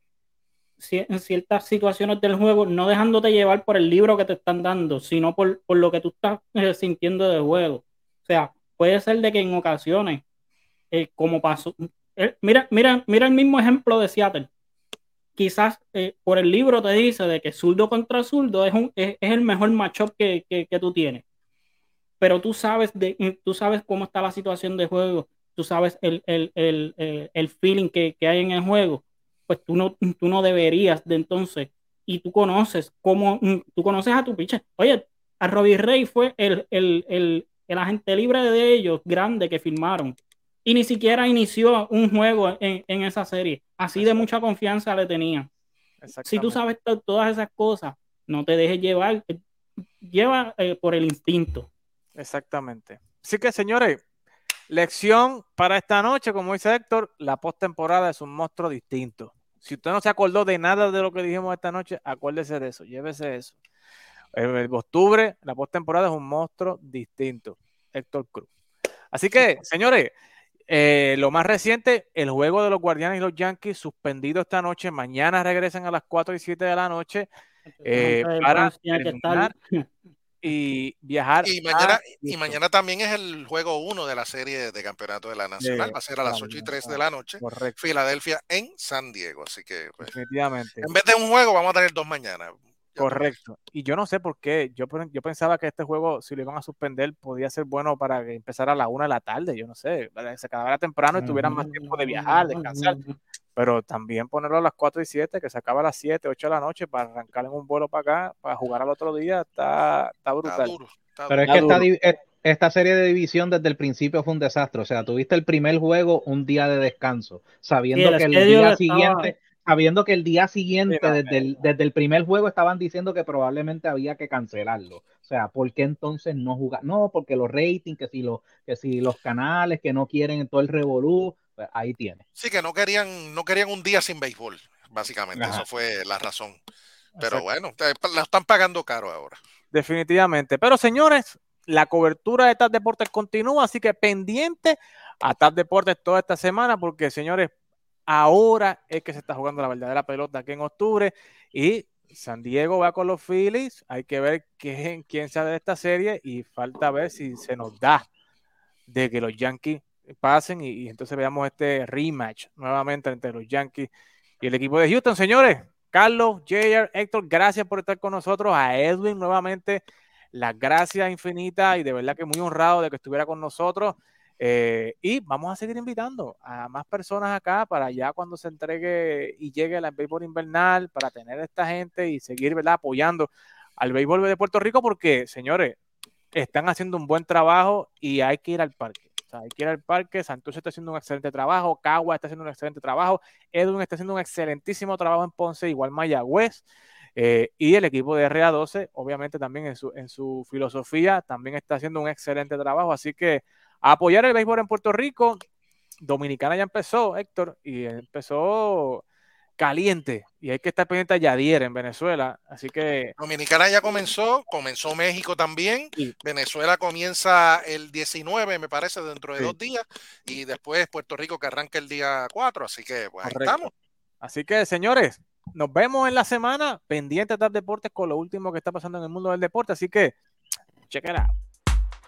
ciertas situaciones del juego, no dejándote llevar por el libro que te están dando, sino por, por lo que tú estás sintiendo de juego. O sea, puede ser de que en ocasiones, como pasó, eh, mira, mira, mira el mismo ejemplo de Seattle quizás eh, por el libro te dice de que zurdo contra zurdo es, un, es, el mejor matchup que, que, que tú tienes. Pero tú sabes, de, tú sabes cómo está la situación de juego, tú sabes el, el, el, el, el feeling que, que, hay en el juego, pues tú no, tú no deberías de entonces, y tú conoces cómo, tú conoces a tu pitcher. Oye, a Robbie Rey fue el, el, el, el agente libre de ellos, grande, que firmaron y ni siquiera inició un juego en, en esa serie. Así de mucha confianza le tenían. Si tú sabes to- todas esas cosas, no te dejes llevar, eh, lleva eh, por el instinto. Exactamente. Así que, señores, lección para esta noche, como dice Héctor, la postemporada es un monstruo distinto. Si usted no se acordó de nada de lo que dijimos esta noche, acuérdese de eso, llévese eso. El, el octubre, la postemporada es un monstruo distinto. Héctor Cruz. Así que, señores, eh, lo más reciente, el juego de los Guardianes y los Yankees suspendido esta noche. Mañana regresan a las 4 y 7 de la noche eh, para terminar <laughs> y viajar. Y mañana, a y Houston. mañana también es el juego 1 de la serie de campeonato de la Nacional. Va a ser a las la 8 y 3 de la noche. Correcto, Filadelfia en San Diego. Así que, pues, definitivamente. en vez de un juego, vamos a tener dos mañana. Correcto. Y yo no sé por qué. Yo, yo pensaba que este juego, si lo iban a suspender, podía ser bueno para que empezara a la una de la tarde. Yo no sé, para que se acabara temprano y tuvieran más tiempo de viajar, descansar. Pero también ponerlo a las 4 y 7, que se acaba a las 7, 8 de la noche para arrancar en un vuelo para acá, para jugar al otro día, está, está Está brutal. duro. está Pero es que Está esta, eh, esta serie de división desde el principio fue un desastre. O sea, tuviste el primer juego un día de descanso, sabiendo el que el día estaba- siguiente, sabiendo que el día siguiente, Sí, desde, el, desde el primer juego, estaban diciendo que probablemente había que cancelarlo. O sea, ¿por qué entonces no jugar? No, porque los ratings, que si los, que si los canales que no quieren todo el revolú, pues ahí tiene. Sí, que no querían, no querían un día sin béisbol, básicamente. Ajá. Eso fue la razón. Pero Exacto. bueno, la están pagando caro ahora. Definitivamente. Pero señores, la cobertura de TAP Deportes continúa, así que pendiente a TAP Deportes toda esta semana, porque señores, ahora es que se está jugando la verdadera pelota aquí en octubre y San Diego va con los Phillies. Hay que ver quién, quién sabe de esta serie y falta ver si se nos da de que los Yankees pasen y, entonces veamos este rematch nuevamente entre los Yankees y el equipo de Houston. Señores, Carlos, JR, Héctor, gracias por estar con nosotros. A Edwin nuevamente, las gracias infinitas y de verdad que muy honrado de que estuviera con nosotros. Eh, y vamos a seguir invitando a más personas acá para ya cuando se entregue y llegue la béisbol invernal, para tener a esta gente y seguir ¿verdad? apoyando al béisbol de Puerto Rico, porque, señores, están haciendo un buen trabajo y hay que ir al parque. O sea, hay que ir al parque. Santos está haciendo un excelente trabajo, Cagua está haciendo un excelente trabajo, Edwin está haciendo un excelentísimo trabajo en Ponce, igual Mayagüez. Eh, y el equipo de RA12, obviamente también en su, en su filosofía, también está haciendo un excelente trabajo. Así que a apoyar el béisbol en Puerto Rico. Dominicana ya empezó, Héctor, y empezó caliente y hay que estar pendiente a Yadier en Venezuela. Así que Dominicana ya comenzó, comenzó México también. Sí. Venezuela comienza el 19, me parece, dentro de Sí. dos días. Y después Puerto Rico que arranca el día 4. Así que, pues ahí estamos. Así que, señores, nos vemos en la semana pendiente de Deportes con lo último que está pasando en el mundo del deporte. Así que, check it out.